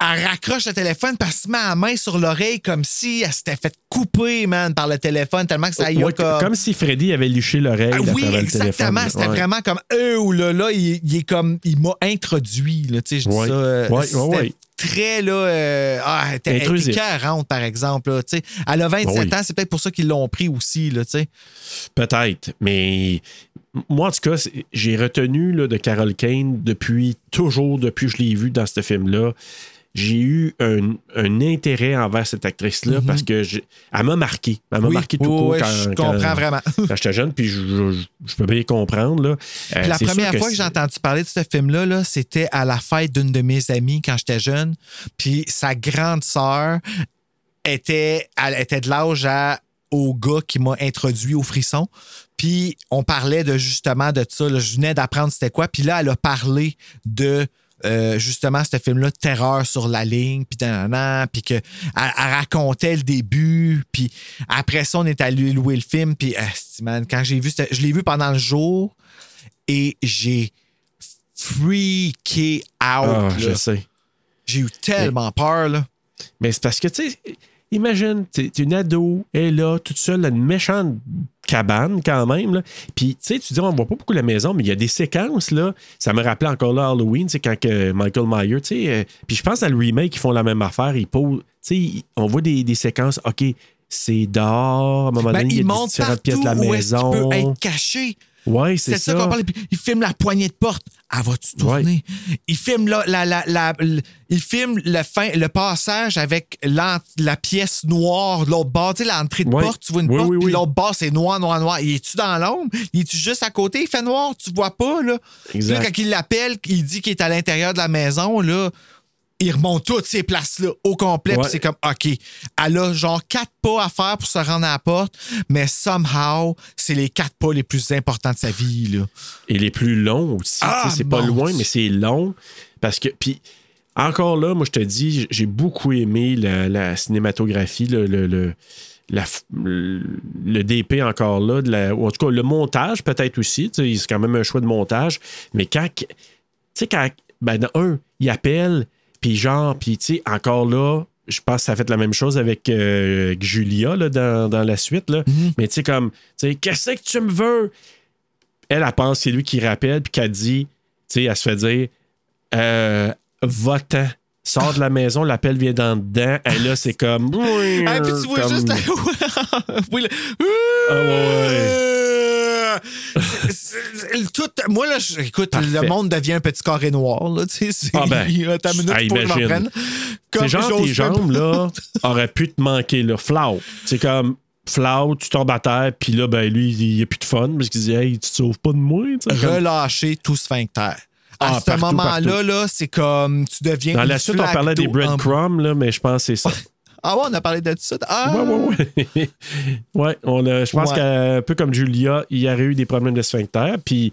elle raccroche le téléphone, puis elle se met la main sur l'oreille comme si elle s'était fait couper, man, par le téléphone, tellement que ça y a Ouais, comme. comme si Freddy avait liché l'oreille Ah oui, exactement. C'était Ouais. vraiment comme eux ou là, là, il, il est comme. Il m'a introduit, là, tu sais, je dis ça. Très, là. euh, ah, elle était, elle était Intrusif. 40, par exemple, là, tu sais. Elle a 27 Oui. ans, c'est peut-être pour ça qu'ils l'ont pris aussi, là, tu sais. Peut-être, mais moi, en tout cas, j'ai retenu là, de Carol Kane depuis toujours, depuis que je l'ai vu dans ce film-là. J'ai eu un, un intérêt envers cette actrice-là parce que j'ai- elle m'a marqué. Elle m'a Mhm. Oui, marqué tout oui, court oui, quand, je quand- comprends vraiment. quand j'étais jeune, puis je, je- je peux bien comprendre. Là. Euh, la première fois que j'ai entendu parler de ce film-là, là, c'était à la fête d'une de mes amies quand j'étais jeune. Puis sa grande sœur était, elle était de l'âge au gars qui m'a introduit au frisson. Puis on parlait de justement de ça. là. Je venais d'apprendre c'était quoi. Puis là, elle a parlé de euh, justement ce film-là, Terreur sur la ligne, puis puis que elle, elle racontait le début, puis après ça, on est allé louer le film, puis man, quand j'ai vu, je l'ai vu pendant le jour, et j'ai freaké Ah, out. je là. sais. J'ai eu tellement peur, là. Mais c'est parce que, tu sais, imagine, t'es une ado, elle est là, toute seule, dans une méchante cabane quand même. Là. Puis, tu sais, tu dis, on voit pas beaucoup la maison, mais il y a des séquences, là. Ça me rappelait encore là Halloween, c'est quand que Michael Myers, tu sais. euh, puis je pense à le remake, ils font la même affaire. Ils posent, tu sais, on voit des, des séquences, OK, c'est dehors, à un moment Ben, donné, il y a des différentes pièces de la où est-ce qu'il maison. peut être caché. Ouais, c'est C'est ça, ça. qu'on. Puis il filme la poignée de porte. Elle va-tu tourner? Il filme la, la, la, la- l- il filme le, fin, le passage avec la pièce noire, de l'autre bord. Tu sais, l'entrée de Ouais. porte, tu vois une Oui, porte, oui, puis oui. l'autre bord, c'est noir, noir, noir. Il est-tu dans l'ombre? Il est-tu juste à côté? Il fait noir, tu vois pas, là. Exact. Puis Là, quand il l'appelle, il dit qu'il est à l'intérieur de la maison, là. Il remonte toutes ces places-là au complet. Ouais. c'est comme, OK, elle a genre quatre pas à faire pour se rendre à la porte, mais somehow, c'est les quatre pas les plus importants de sa vie, là. Et les plus longs aussi. Ah, c'est pas loin, Dieu. mais c'est long. Parce que. Puis, encore là, moi, je te dis, j'ai beaucoup aimé la, la cinématographie, le, le, le- la le DP encore là, de la- ou en tout cas le montage peut-être aussi. C'est quand même un choix de montage. Mais quand. Tu sais, quand. Ben, dans un, il appelle, puis genre, puis tu sais, encore là. Je pense que ça a fait la même chose avec, euh, Julia là, dans, dans la suite. Là. Mais tu sais, comme, tu sais, qu'est-ce que tu me veux? elle, elle pense c'est lui qui rappelle, puis qu'elle dit, tu sais, elle se fait dire, euh, va-t'en, sors de la maison, l'appel vient dans dedans. Et là, c'est comme. Ah, puis tu vois comme- juste la. oui, le- Ah, ouais, Tout- moi, là, écoute, Parfait. le monde devient un petit carré noir. Là, tu sais, c'est- Ah ben, Attends une minute pour que genre, j'ose tes jambes, là, auraient pu te manquer, là. Flau. C'est comme. Flau, tu tombes à terre, puis là, ben lui, il n'y a plus de fun parce qu'il dit, hey, tu te sauves pas de moi. Relâcher tout sphincter. À Ah, ce moment-là, là, c'est comme tu deviens. Dans la suite, on parlait des en- breadcrumbs, là, mais je pense que c'est ça. Ah ouais, on a parlé de ça. Ah, Ouais, ouais, ouais. ouais, on a, je pense Ouais. qu'un peu comme Julia, il y aurait eu des problèmes de sphincter. Puis,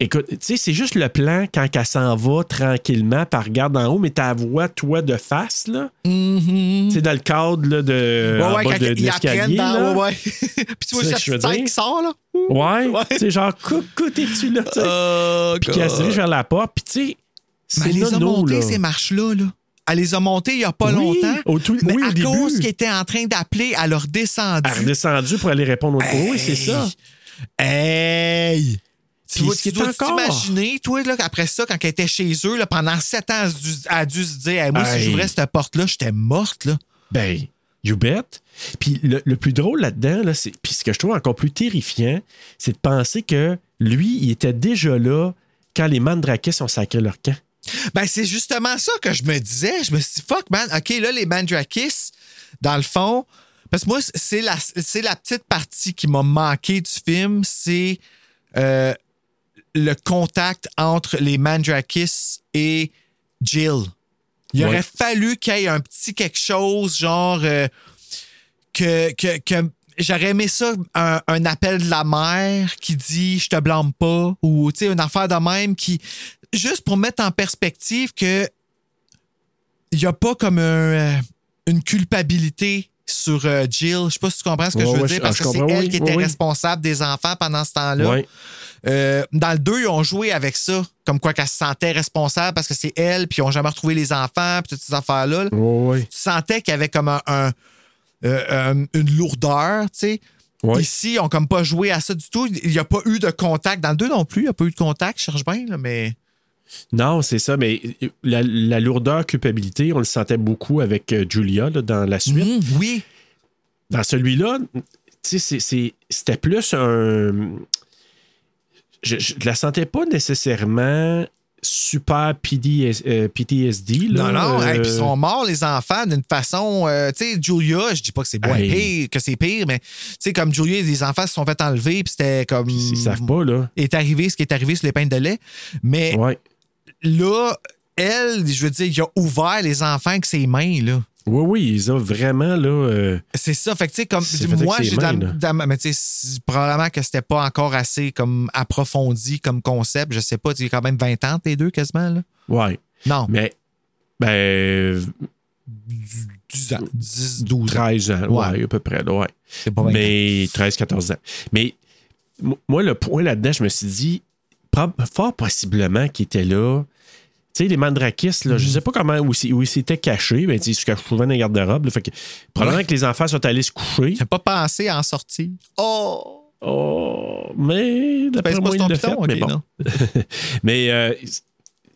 écoute, tu sais, c'est juste le plan quand elle s'en va tranquillement, par regarde en haut, mais ta voix, toi, de face, là. C'est dans le cadre là, de, Mm-hmm. Ouais, ouais, bas quand de, de il l'escalier. apprenne dans. là. Ouais, ouais. Puis tu vois C'est petite tête dire? qui sort, là. Ouais, Ouais. tu sais, genre, coucou, t'es-tu là? tu sais? Oh, Puis qu'elle se dirige vers la porte, puis tu sais, Mais c'est elle les a là. ces marches-là. Là. Elle les a montées il n'y a pas Oui, longtemps. au tout- mais oui, à début. cause qu'elle était en train d'appeler, elle a redescendu. Elle est redescendue pour aller répondre au Hey. Oui, c'est ça. Hey! Tu, vois, tu dois t'imaginer, toi, là, après ça, quand elle était chez eux, là, pendant sept ans, elle a dû, a se dire, Hey, moi, si j'ouvrais cette porte-là, j'étais morte. Là. Ben, you bet. Puis le, le plus drôle là-dedans, là, c'est, puis ce que je trouve encore plus terrifiant, c'est de penser que lui, il était déjà là quand les Mandrakis ont sacré leur camp. Ben, c'est justement ça que je me disais. Je me suis dit, fuck, man, OK, là, les Mandrakis, dans le fond, parce que moi, c'est la, c'est la petite partie qui m'a manqué du film, c'est euh, le contact entre les Mandrakis et Jill. Il Ouais. aurait fallu qu'il y ait un petit quelque chose, genre, euh, que, que, que j'aurais aimé ça, un, un appel de la mère qui dit je te blâme pas, ou tu sais, une affaire de même qui. Juste pour mettre en perspective que il n'y a pas comme un, euh, une culpabilité sur euh, Jill. Je sais pas si tu comprends ce que Ouais, je veux ouais, dire, parce je que c'est elle oui, qui était oui, responsable des enfants pendant ce temps-là. Euh, dans le 2, ils ont joué avec ça, comme quoi qu'elle se sentait responsable parce que c'est elle, puis ils n'ont jamais retrouvé les enfants, puis toutes ces affaires-là. Tu sentais qu'il y avait comme un, un- euh, euh, une lourdeur, tu sais. Ouais. Ici, ils n'ont comme pas joué à ça du tout. Il n'y a pas eu de contact. Dans le 2 non plus, il n'y a pas eu de contact, je cherche bien, là, mais. Non, c'est ça, mais la, la lourdeur culpabilité, on le sentait beaucoup avec euh, Julia là, dans la suite. Mhm, oui. Dans celui-là, tu sais, c'était plus un. Je, je la sentais pas nécessairement super PDS, euh, PTSD. Là, Non, non, euh, hey, puis ils sont morts, les enfants, d'une façon. euh, tu sais, Julia, je dis pas que c'est Hey. pire, que c'est pire, mais tu sais, comme Julia, les enfants se sont fait enlever, puis c'était comme. Ils savent pas, là. Est arrivé ce qui est arrivé sur les pains de lait. Mais Ouais. là, elle, je veux dire, il a ouvert les enfants avec ses mains, là. Oui, oui, ils ont vraiment, là. euh, C'est ça. Fait que, tu sais, comme moi, j'ai mais tu sais, probablement que c'était pas encore assez comme approfondi comme concept. Je sais pas, tu as quand même 20 ans, tes deux, quasiment, là. ouais. Non, Mais, ben, 10 ans, 10, 12 ans. 13 ans, ouais, Ouais. à peu près, là, ouais. C'est pas 20 ans. Mais 13-14 ans. Mais moi, le point là-dedans, je me suis dit, fort possiblement qu'il était là. Tu sais, les mandrakis, là, Mhm. je sais pas comment, où, ils s'étaient cachés, mais ils se cachent souvent dans les garde-robes. Fait que, probablement Ouais. que les enfants sont allés se coucher. J'ai pas pensé à en sortir. Oh! Oh, mais d'après moi, pas il sur ton l'a piton, fait, mais ok, bon. mais euh,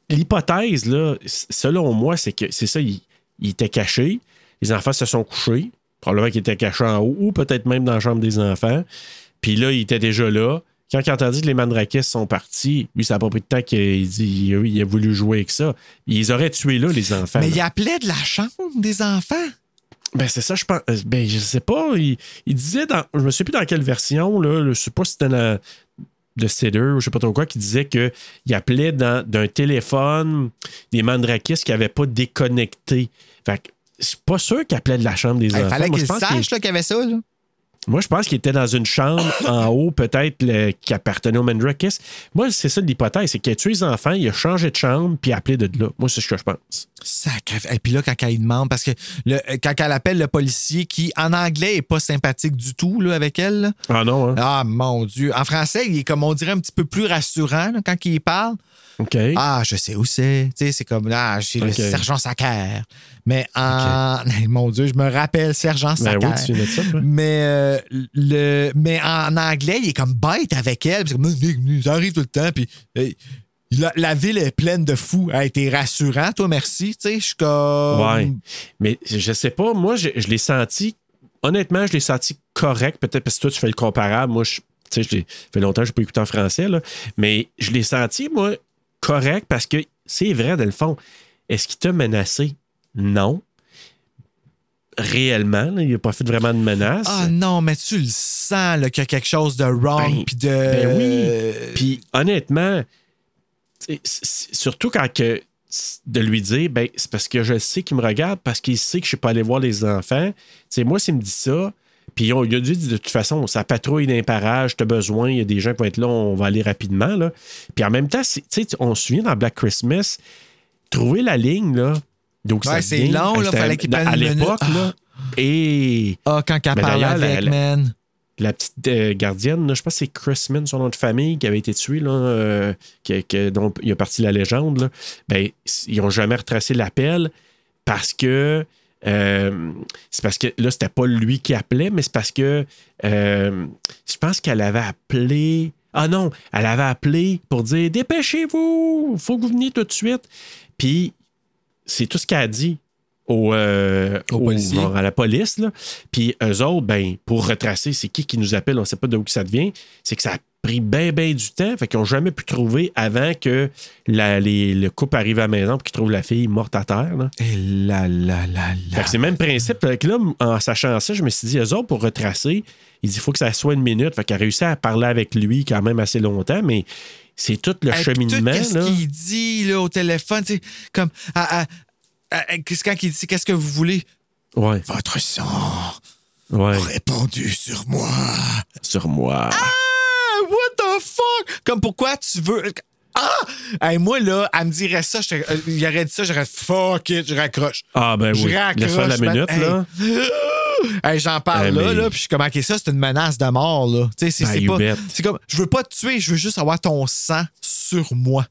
l'hypothèse, là, selon moi, c'est que c'est ça, il, il était caché. Les enfants se sont couchés. Probablement qu'il était caché en haut ou peut-être même dans la chambre des enfants. Puis là, il était déjà là. Quand il a entendu que les Mandrakis sont partis, lui, ça n'a pas pris de temps qu'il dit, il a voulu jouer avec ça. Ils auraient tué là, les enfants. Mais là. il appelait de la chambre des enfants. Ben, c'est ça, je pense. euh, Ben, je sais pas. Il, il disait dans. Je me souviens plus dans quelle version, là. Je sais pas si c'était dans de Cedar ou je sais pas trop quoi, qui disait qu'il appelait dans- d'un téléphone des mandrakis qui n'avaient pas déconnecté. Fait que c'est pas sûr qu'il appelait de la chambre des Il enfants. fallait Moi, qu'il je pense sache là, qu'il y avait ça. Là. Moi, je pense qu'il était dans une chambre en haut, peut-être, qui appartenait au Mandrakis. Moi, c'est ça l'hypothèse, c'est qu'il a tué les enfants, il a changé de chambre, puis appelé de là. Moi, c'est ce que je pense. Sacré. Et puis là, quand elle demande, parce que le, quand elle appelle le policier qui, en anglais, est pas sympathique du tout là, avec elle. là. Ah non, hein? Ah, mon Dieu. En français, il est comme on dirait un petit peu plus rassurant là, quand il parle. OK. Ah, je sais où c'est. Tu sais, c'est comme là, je suis le sergent Sacker. Mais en. Mon Dieu, je me rappelle sergent Ben Sacker. oui, ça, toi. Mais, euh, le, mais en anglais, il est comme bête avec elle. Puis c'est comme, ça arrive tout le temps. Puis la, ville est pleine de fous. Elle a été rassurant, toi, merci. Tu sais, je suis comme. Ouais. Mais je sais pas, moi, je, l'ai senti. Honnêtement, je l'ai senti correct. Peut-être parce que toi, tu fais le comparable. Moi, je, tu sais, je fait longtemps que je pas écouté en français, là. Mais je l'ai senti, moi, correct parce que c'est vrai, dans le fond. Est-ce qu'il t'a menacé? Non. Réellement, là, il n'a pas fait vraiment de menace. Ah non, mais tu le sens qu'il y a quelque chose de wrong. Ben, puis de. Ben oui. Puis honnêtement, surtout quand que de lui dire, ben c'est parce que je sais qu'il me regarde, parce qu'il sait que je ne suis pas allé voir les enfants. Sais, moi, s'il me dit ça, puis on- il a dit de toute façon, ça patrouille d'un parage, tu as besoin, il y a des gens qui vont être là, on va aller rapidement. Là. Puis en même temps, on se souvient dans Black Christmas, trouver la ligne, là. Donc, Ouais, c'est long, là, fallait qu'il prenne À l'époque, minute. là. Et Ah, quand elle Mais parle avec, la- man. la petite euh, gardienne, là, je pense que c'est Chrisman, son nom de famille, qui avait été tué, là, euh, qui- qui- dont il a parti la légende. là. Ben, ils n'ont jamais retracé l'appel parce que. euh, c'est parce que là, c'était pas lui qui appelait, mais c'est parce que je pense qu'elle avait appelé. Ah non, elle avait appelé pour dire Dépêchez-vous, faut que vous veniez tout de suite. Puis c'est tout ce qu'elle a dit au, euh, Au à la police. Là. Puis eux autres, ben, pour retracer, c'est qui qui nous appelle, on ne sait pas d'où que ça devient. C'est que ça a pris bien, bien du temps. Fait qu'ils n'ont jamais pu trouver avant que la- les- le couple arrive à la maison et qu'ils trouvent la fille morte à terre. Là. Et là, là, là, Fait là. que c'est le même principe. Fait que là, en sachant ça, je me suis dit, eux autres, pour retracer, il dit, il faut que ça soit une minute. Fait qu'elle a réussi à parler avec lui quand même assez longtemps, mais c'est tout le puis cheminement. Tout qu'est-ce là. qu'il dit là, au téléphone, tu sais, comme. à- à- quand il dit qu'est-ce que vous voulez? Ouais, Votre sang ouais, répandu sur moi. sur moi. Ah, what the fuck? Comme pourquoi tu veux. Ah! Hey, moi, là, elle me dirait ça, euh, il aurait dit ça, j'aurais fuck it, je raccroche. Ah, ben Je oui. raccroche. Laisse faire la man. minute, là. Hey, j'en parle Hey, là, mais- là, puis je suis comme, ok, ça, c'est une menace de mort, là. Tu sais, c'est Ben, pas. C'est comme, je veux pas te tuer, je veux juste avoir ton sang sur moi.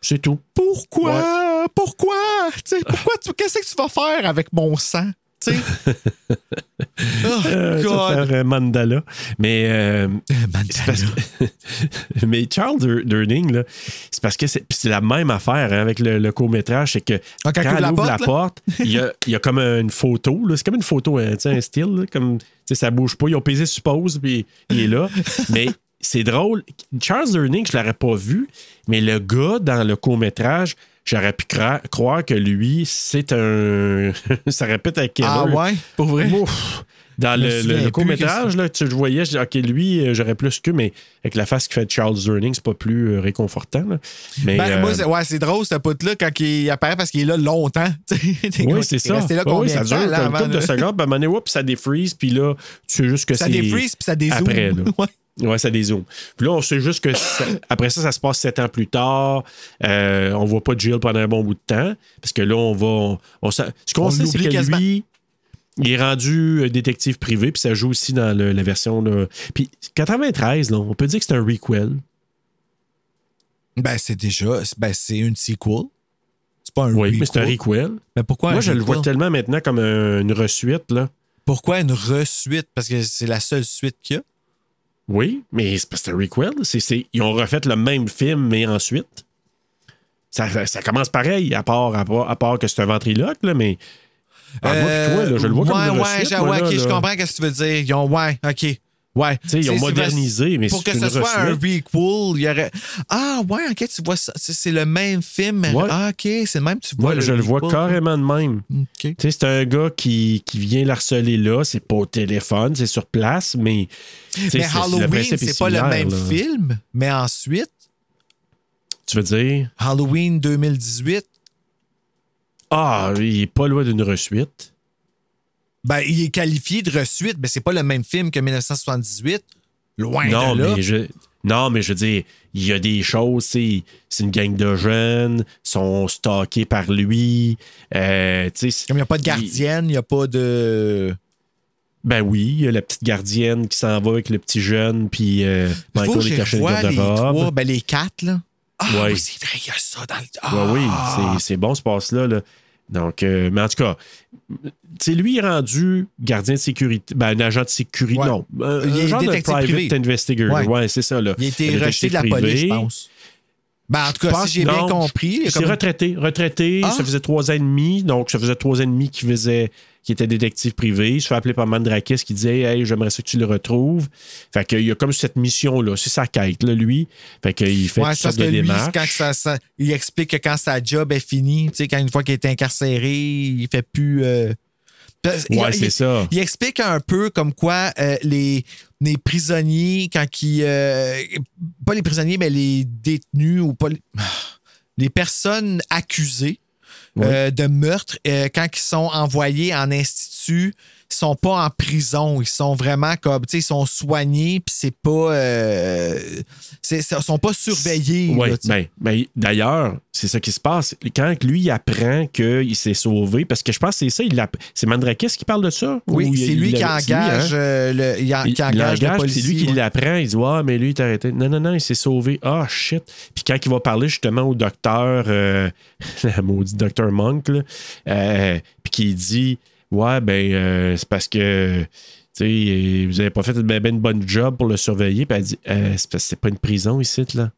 C'est tout. Pourquoi? Pourquoi? Pourquoi tu. Qu'est-ce que tu vas faire avec mon sang? Tu sais? oh, Euh, God. faire, euh, mandala. Mais, euh, Mandala. c'est parce que- mais Charles Dur- Durning, là, c'est parce que c'est la même affaire hein, avec le, le court-métrage. C'est que Ah, quand quand elle elle ouvre la la porte, il y a, il y a comme une photo. là. C'est comme une photo, hein, sais, un style. là, comme, tu sais, ça bouge pas. Ils ont pesé sur pause, puis il est là. mais c'est drôle. Charles Durning, je l'aurais pas vu, mais le gars dans le court-métrage, j'aurais pu croire que lui, c'est un. ça répète avec Ah Keller. ouais? Pour vrai? Ouf. Dans le, le- le court-métrage, là, tu le voyais, je dis, OK, lui, euh, j'aurais plus que, mais avec la face qui fait de Charles Durning, c'est pas plus euh, réconfortant. là. Mais, Ben, euh, moi, c'est, ouais, c'est drôle, ce pote-là, quand il apparaît parce qu'il est là longtemps. Oui, c'est ça. là Oui, combien ça dure là, une avant couple de de- secondes, ben, à un moment donné, oups, ça défreeze, puis là, tu sais juste que Ça c'est. défreeze puis ça dézoome. Après, là. Ouais. Ouais, ça dézoome. Puis là, on sait juste que ça- après ça, ça se passe sept ans plus tard. Euh, on voit pas Jill pendant un bon bout de temps. Parce que là, on va. On, ce qu'on On sait, c'est que quasiment. lui, il est rendu détective privé, puis ça joue aussi dans le- la version. Là. Puis 93, là, on peut dire que c'est un requel. Ben, c'est déjà. Ben, c'est une sequel. C'est pas un Oui, requel. mais c'est un requel. Mais pourquoi Moi, je le vois tellement maintenant comme un- une resuite. Là. Pourquoi une resuite? Parce que c'est la seule suite qu'il y a. Oui, mais c'est parce que c'est un requel. C'est, c'est- ils ont refait le même film, mais ensuite. Ça, ça- commence pareil, à part, à part, à part que c'est un ventriloque, là, mais. Ah, moi, puis toi, là, je le vois ouais, comme une ouais, j'ai- moi, ouais, là, ok, je comprends ce que tu veux dire. Ils ont, ouais, ok. Ouais. Tu sais, ils ont C'est- modernisé, mais Pour que ce soit un requel, il y aurait. Ah, ouais, ok, tu vois ça. C'est le même film. mais- Ouais. Ah, ok, c'est le même, tu vois. Moi, je le vois carrément de même. Ok. Tu sais, c'est un gars qui, qui vient l'harceler là. C'est pas au téléphone, c'est sur place, mais. Mais Halloween, c'est pas le même là. film, mais ensuite, Tu veux dire? Halloween 2018, Ah, il est pas loin d'une resuite. Ben, il est qualifié de resuite, mais c'est pas le même film que 1978. Loin non, de là. mais je. Non, mais je veux dire, il y a des choses, c'est c'est une gang de jeunes, sont stockés par lui. Euh, Comme il n'y a pas de gardienne, il n'y a pas de. Ben oui, il y a la petite gardienne qui s'en va avec le petit jeune, puis euh, Michael est je caché dans revoie le les trois, ben les quatre, là. Ah, Ouais. oui, c'est vrai, il y a ça dans le. Ouais, oui, Ah! c'est- c'est bon ce passe-là. là. Donc, euh, mais en tout cas, tu sais, lui, est rendu gardien de sécurité, ben, un agent de sécurité, Ouais. non, un, Il un est genre de private privé. investigator. Ouais. Ouais, c'est ça. Là. Il a été rejeté de la police, je pense. Ben, en tout cas, pense- si j'ai bien compris. il s'est comme- retraité. Retraité, Ah. ça faisait trois ans et demi. Donc, ça faisait trois ans et demi qu'il faisait, qu'il était détective privé. Il se fait appeler par Mandrakis qui disait Hey, j'aimerais ça que tu le retrouves. Fait qu'il y a comme cette mission-là. C'est sa quête, là, lui. Fait qu'il fait Ouais, toutes c'est parce sortes que de lui, démarches. quand ça, ça- il explique que quand sa job est finie, tu sais, quand une fois qu'il est incarcéré, il fait plus. euh, il- Ouais, c'est ça. Il explique un peu comme quoi euh, les, les prisonniers, quand ils. euh, pas les prisonniers, mais les détenus ou pas. Les, les personnes accusées euh, de meurtre, euh, quand ils sont envoyés en institut, sont pas en prison. Ils sont vraiment comme. Tu sais, ils sont soignés, puis c'est pas. euh, ils sont pas surveillés. Oui, sais. ben, ben, d'ailleurs, c'est ça qui se passe. Quand lui, il apprend qu'il s'est sauvé, parce que je pense que c'est ça, il c'est Mandrakis qui parle de ça? Oui, c'est lui qui engage, le, qui c'est lui qui l'apprend. Il dit Ah, mais lui, il est arrêté. Non, non, non, il s'est sauvé. Ah, shit. Puis quand il va parler justement au docteur, euh, la maudite docteur Monk, là, euh, puis qu'il dit Ouais, ben, euh, c'est parce que. tu sais, vous avez pas fait une, ben, ben une bonne job pour le surveiller. Puis elle dit Euh, C'est parce que c'est pas une prison ici, là.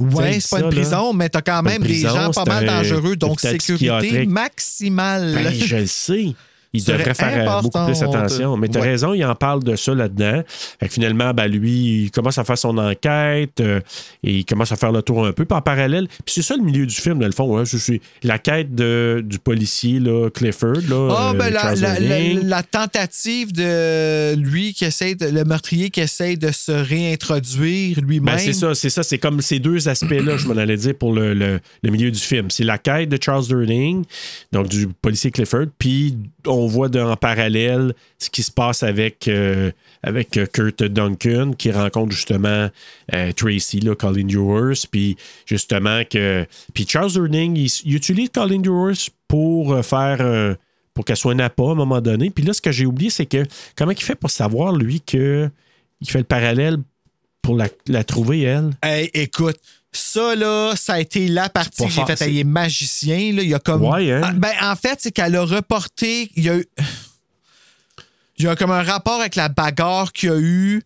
Ouais, c'est pas ça, une là. prison, mais t'as quand même des gens pas mal un dangereux, donc sécurité maximale. Ben, je le sais. Il devrait faire euh, beaucoup plus attention. Mais tu as Ouais. raison, il en parle de ça là-dedans. Finalement, ben, lui, il commence à faire son enquête euh, et il commence à faire le tour un peu. Puis en parallèle, puis c'est ça le milieu du film, dans le fond. Hein, je suis la quête de, du policier là, Clifford. Là, Ah, euh, ben, la, Charles la- la- Irving. la tentative de lui qui essaie, de, le meurtrier qui essaie de se réintroduire lui-même. Ben, c'est ça, c'est ça. C'est comme ces deux aspects-là, je m'en allais dire, pour le, le- le milieu du film. C'est la quête de Charles Durning, donc du policier Clifford, puis on voit de- en parallèle ce qui se passe avec, euh, avec euh, Kurt Duncan, qui rencontre justement euh, Tracy, là, Colin Dewars, puis justement que... Puis Charles Durning, il, il utilise Colin Dewars pour faire... pour qu'elle soit napa à un moment donné. Puis là, ce que j'ai oublié, c'est que comment il fait pour savoir, lui, que il fait le parallèle pour la, la trouver, elle? Hey, écoute, ça, là, ça a été la partie que j'ai faite. Il est magicien, là. Il y a comme. Ouais, hein? Ah, Ben, en fait, c'est qu'elle a reporté. Il y a eu. Il y a comme un rapport avec la bagarre qu'il y a eu.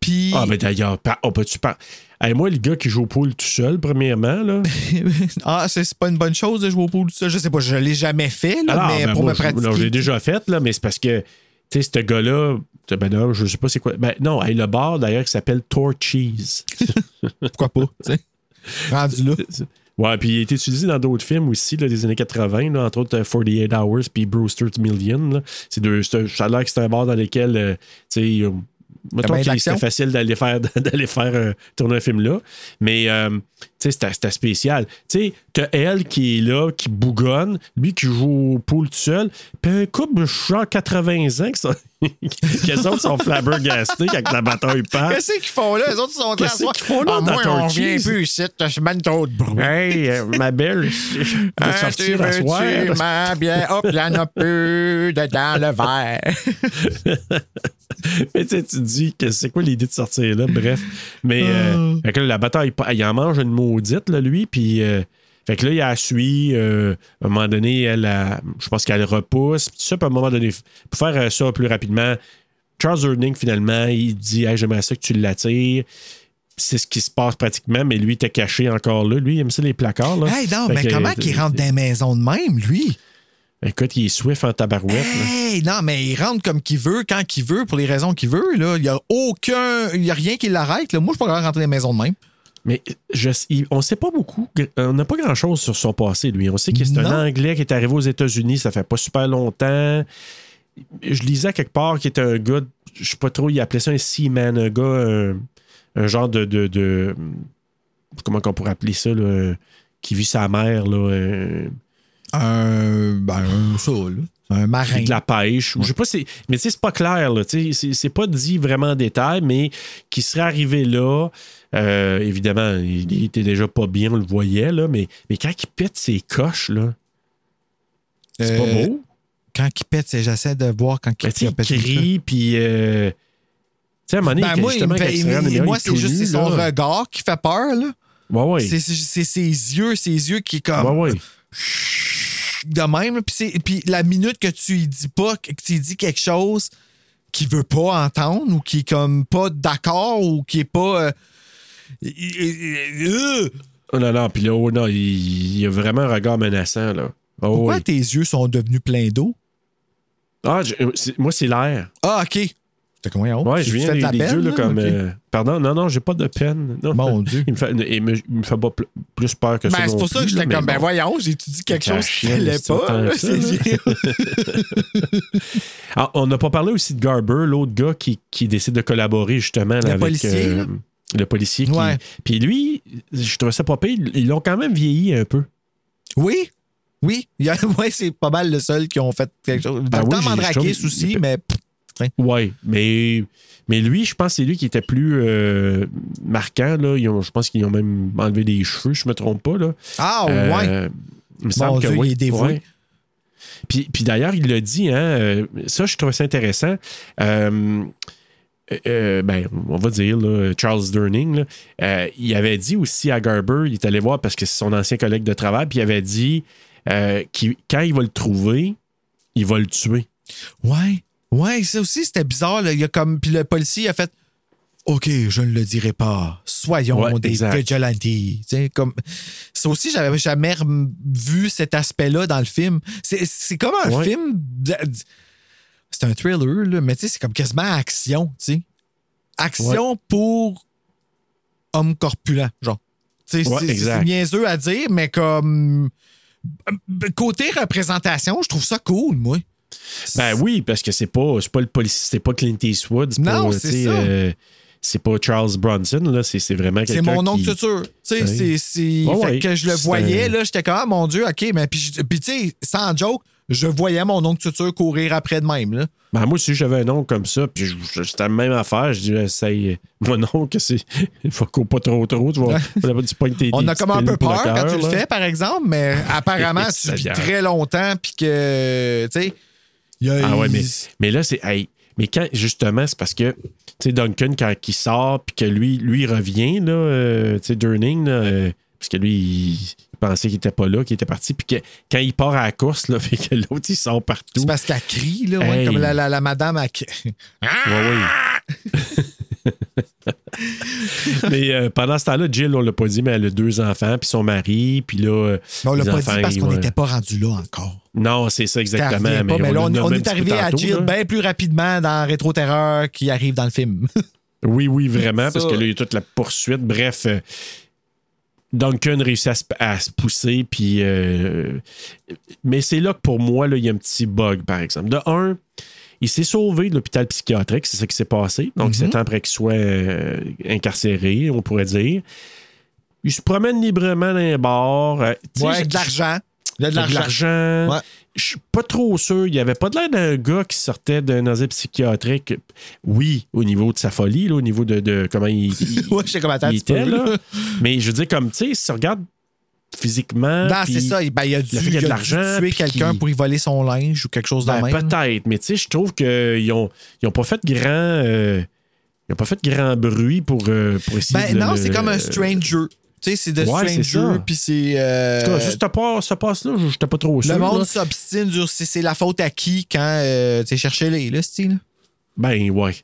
Puis. Ah, mais d'ailleurs, on peut-tu par... Hey, moi, le gars qui joue au pool tout seul, premièrement, là. Ah, c'est c'est pas une bonne chose de jouer au pool, tout ça. Je sais pas, je l'ai jamais fait, là, Alors, mais ben, pour moi, me pratiquer. Non, je l'ai déjà fait, là, mais c'est parce que, tu sais, ce gars-là, ben non, je sais pas c'est quoi. Ben non, hey, le bar, d'ailleurs, qui s'appelle Torchies. Pourquoi pas, tu sais. Rendu là. Ouais, puis il a été utilisé dans d'autres films aussi, là, des années 80, là, entre autres euh, 48 Hours puis Brewster's Million. C'est deux, ça a l'air que c'est un bar dans lequel, euh, tu sais, euh, mettons que c'était facile d'aller faire, d'aller faire euh, tourner un film là. Mais, euh, c'était spécial. Tu sais, t'as elle qui est là, qui bougonne, lui qui joue au pool tout seul, puis un couple, genre 80 ans, qui sont, eux autres sont flabbergastés quand la bataille part. Qu'est-ce qu'ils font là? Les autres sont Qu'est-ce là. qu'ils font là? Ah, dans moi, on Torchies? vient plus ici. Trop de bruit. Hey, euh, ma belle, je vais Hein, sortir à soir. ma bière? Hop, il y en a plus dedans le verre. Mais tu te dis que c'est quoi l'idée de sortir là, bref. Mais euh, là, la bataille, il en mange une maudite, là, lui, puis. euh, fait que là, il a suit. euh, à un moment donné, elle a- je pense qu'elle repousse. Puis ça, puis à un moment donné, pour faire euh, ça plus rapidement, Charles Erning, finalement, il dit hey, J'aimerais ça que tu l'attires. C'est ce qui se passe pratiquement, mais lui, il était caché encore là. Lui, il aime ça les placards. Là. Hey, non, Fait mais que, comment qu'il rentre dans les maisons de même, lui? Écoute, il est swift en tabarouette. Hey, non, mais il rentre comme qu'il veut, quand qu'il veut, pour les raisons qu'il veut. Là. Il n'y a aucun. Il n'y a rien qui l'arrête. là. Moi, je de rentrer dans les maisons de même. Mais je, il- on ne sait pas beaucoup. On n'a pas grand-chose sur son passé, lui. On sait que c'est un Anglais qui est arrivé aux États-Unis, ça fait pas super longtemps. Je lisais quelque part qu'il était un gars, je sais pas trop, il appelait ça un seaman, un gars, un, un genre de, de, de- Comment qu'on pourrait appeler ça, là, qui vit sa mère, là, un- Un. Ben, un ça, là. Un marin. de la pêche. ou Je sais pas, c'est- mais c'est pas clair, là. C'est c'est pas dit vraiment en détail, mais qui serait arrivé là. Euh, évidemment, il, il était déjà pas bien, on le voyait, là, mais, mais quand il pète ses coches, là, c'est Euh, pas beau. Quand il pète, c'est- j'essaie de voir quand Ben, il, a il crie, puis. euh, tu sais, à un moment donné, Ben, moi, justement, fait- il il- moi, c'est juste nu, son là. regard qui fait peur. Là. Ouais, ouais. C'est ses yeux, ses yeux qui comme. Ouais, ouais. de même. Puis, la minute que tu lui dis pas, que tu lui dis quelque chose qu'il veut pas entendre ou qui est comme pas d'accord ou qui est pas. euh, euh, Oh non, non, puis là, oh, non, il, il a vraiment un regard menaçant, là. Oh, Pourquoi oui. tes yeux sont devenus pleins d'eau? Ah, je- c'est- moi, c'est l'air. Ah, OK. T'as combien Ouais, je viens de des, peine, yeux, là, là? comme. Euh, pardon, non, non, j'ai pas de peine. Non. Mon Dieu. Il me fait, il me, il me fait pas pl- plus peur que ça. Ben, c'est non pour ça que j'étais là, comme, ben voyons, j'ai-tu dit quelque chose qui c'est autant pas? ça, C'est- Ah, on n'a pas parlé aussi de Garber, l'autre gars qui, qui décide de collaborer justement là, avec policier, euh, là? Le policier. qui- Ouais. Puis lui, je trouvais ça pas pire. Ils l'ont quand même vieilli un peu. oui, oui. Ouais, c'est pas mal le seul qui ont fait quelque chose. Dans Ben le oui, temps, Mandrakis trouve- aussi, mais. pff, Ouais, mais, mais lui, je pense que c'est lui qui était plus euh, marquant. Là. Ils ont- je pense qu'ils ont même enlevé des cheveux, je me trompe pas. Là. Ah, Euh, ouais. Il me semble que Dieu, oui. il est dévoué. Ouais. Puis, puis d'ailleurs, il l'a dit, hein, euh, ça, je trouvais ça intéressant. Euh, euh, ben, on va dire, là, Charles Durning, là, euh, il avait dit aussi à Garber, il est allé voir parce que c'est son ancien collègue de travail, puis il avait dit euh, qu'il- quand il va le trouver, il va le tuer. Ouais. Ouais, ça aussi, c'était bizarre. là. Il y a comme. Puis le policier a fait. OK, je ne le dirai pas. Soyons Ouais, des exact. vigilantes. Tu sais, comme... Ça aussi, j'avais jamais vu cet aspect-là dans le film. C'est c'est comme un Ouais. film. C'est un thriller, là, mais tu sais, c'est comme quasiment action, tu sais. Action pour homme corpulent, genre. Tu sais, Ouais, c'est- c'est niaiseux à dire, mais comme. euh, Côté représentation, je trouve ça cool, moi. Ben oui, parce que c'est pas, c'est pas le policier, c'est pas Clint Eastwood, c'est Non, pas, c'est ça. euh, c'est pas Charles Bronson, là, c'est, c'est vraiment C'est quelqu'un mon oncle qui... futur. Tu sais, c'est. c'est- que je le C'est voyais, un- là, j'étais comme, ah, mon Dieu, OK, mais puis tu sais, sans joke, je voyais mon oncle futur courir après de même, là. Ben, moi, si j'avais un oncle comme ça, puis c'était la même affaire, je dis, essaye, mon oncle, c'est, il faut qu'on pas trop trop, tu vas, tes- On a comme un peu peur quand tu le fais, par exemple, mais apparemment, tu Ça vis très longtemps, puis que, tu sais. Ah ouais, mais, mais là, c'est. hey, mais quand, justement, c'est parce que, tu sais, Duncan, quand il sort, puis que lui, lui, revient, là, euh, tu sais, Durning, là, euh, parce que lui, il, il pensait qu'il était pas là, qu'il était parti, puis que quand il part à la course, là, fait que l'autre, il sort partout. C'est parce qu'elle crie, là, ouais, Hey. comme la, la, la madame. Ouais, oui. mais euh, pendant ce temps-là, Jill, on l'a pas dit, mais elle a deux enfants, puis son mari, puis là. euh, Mais on l'a pas enfants, dit parce qu'on n'était pas rendu là encore. Non, c'est ça exactement. revient pas, mais là, l'a on, est arrivé à tantôt, Jill là. bien plus rapidement dans Rétro Terreur qui arrive dans le film. Oui, oui, vraiment, parce que là, il y a toute la poursuite. Bref, euh, Duncan réussit à se, à se pousser, puis. euh, mais c'est là que pour moi, là, il y a un petit bug, par exemple. De un, il s'est sauvé de l'hôpital psychiatrique, c'est ça qui s'est passé. Donc, Mhm. c'est temps après qu'il soit euh, incarcéré, on pourrait dire. Il se promène librement dans les bars. euh, Ouais, avec de l'argent. Il a de l'argent. Ouais. Je suis pas trop sûr. Il avait pas de l'air d'un gars qui sortait d'un asile psychiatrique. Oui, au niveau de sa folie, là, au niveau de, de comment il, il- Ouais, je sais comment il était. là. Là. Mais je veux dire, comme, tu sais, si tu regardes physiquement. Non, c'est ça. Ben, il a dû, a il de a dû l'argent, tuer quelqu'un pour y voler son linge ou quelque chose de Ben, même. peut-être, mais tu sais, je trouve qu'ils ont, ils ont pas fait grand. euh, ils ont pas fait grand bruit pour, euh, pour essayer Ben de. non, le- c'est comme un stranger. Tu sais, c'est de Ouais, stranger, puis c'est. euh, En tout cas, juste part ce passe-là, je j'étais pas trop sûr. le monde s'obstine sur c'est c'est la faute à qui quand euh, tu chercher les, là, style. Ben ouais.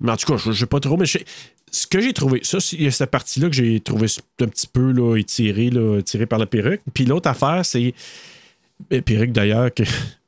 Mais en tout cas, je sais pas trop, mais ce que j'ai trouvé, ça, c'est- il y a cette partie-là que j'ai trouvé un petit peu là, étirée, là, tirée par la perruque. Puis l'autre affaire, c'est. Perruque d'ailleurs, que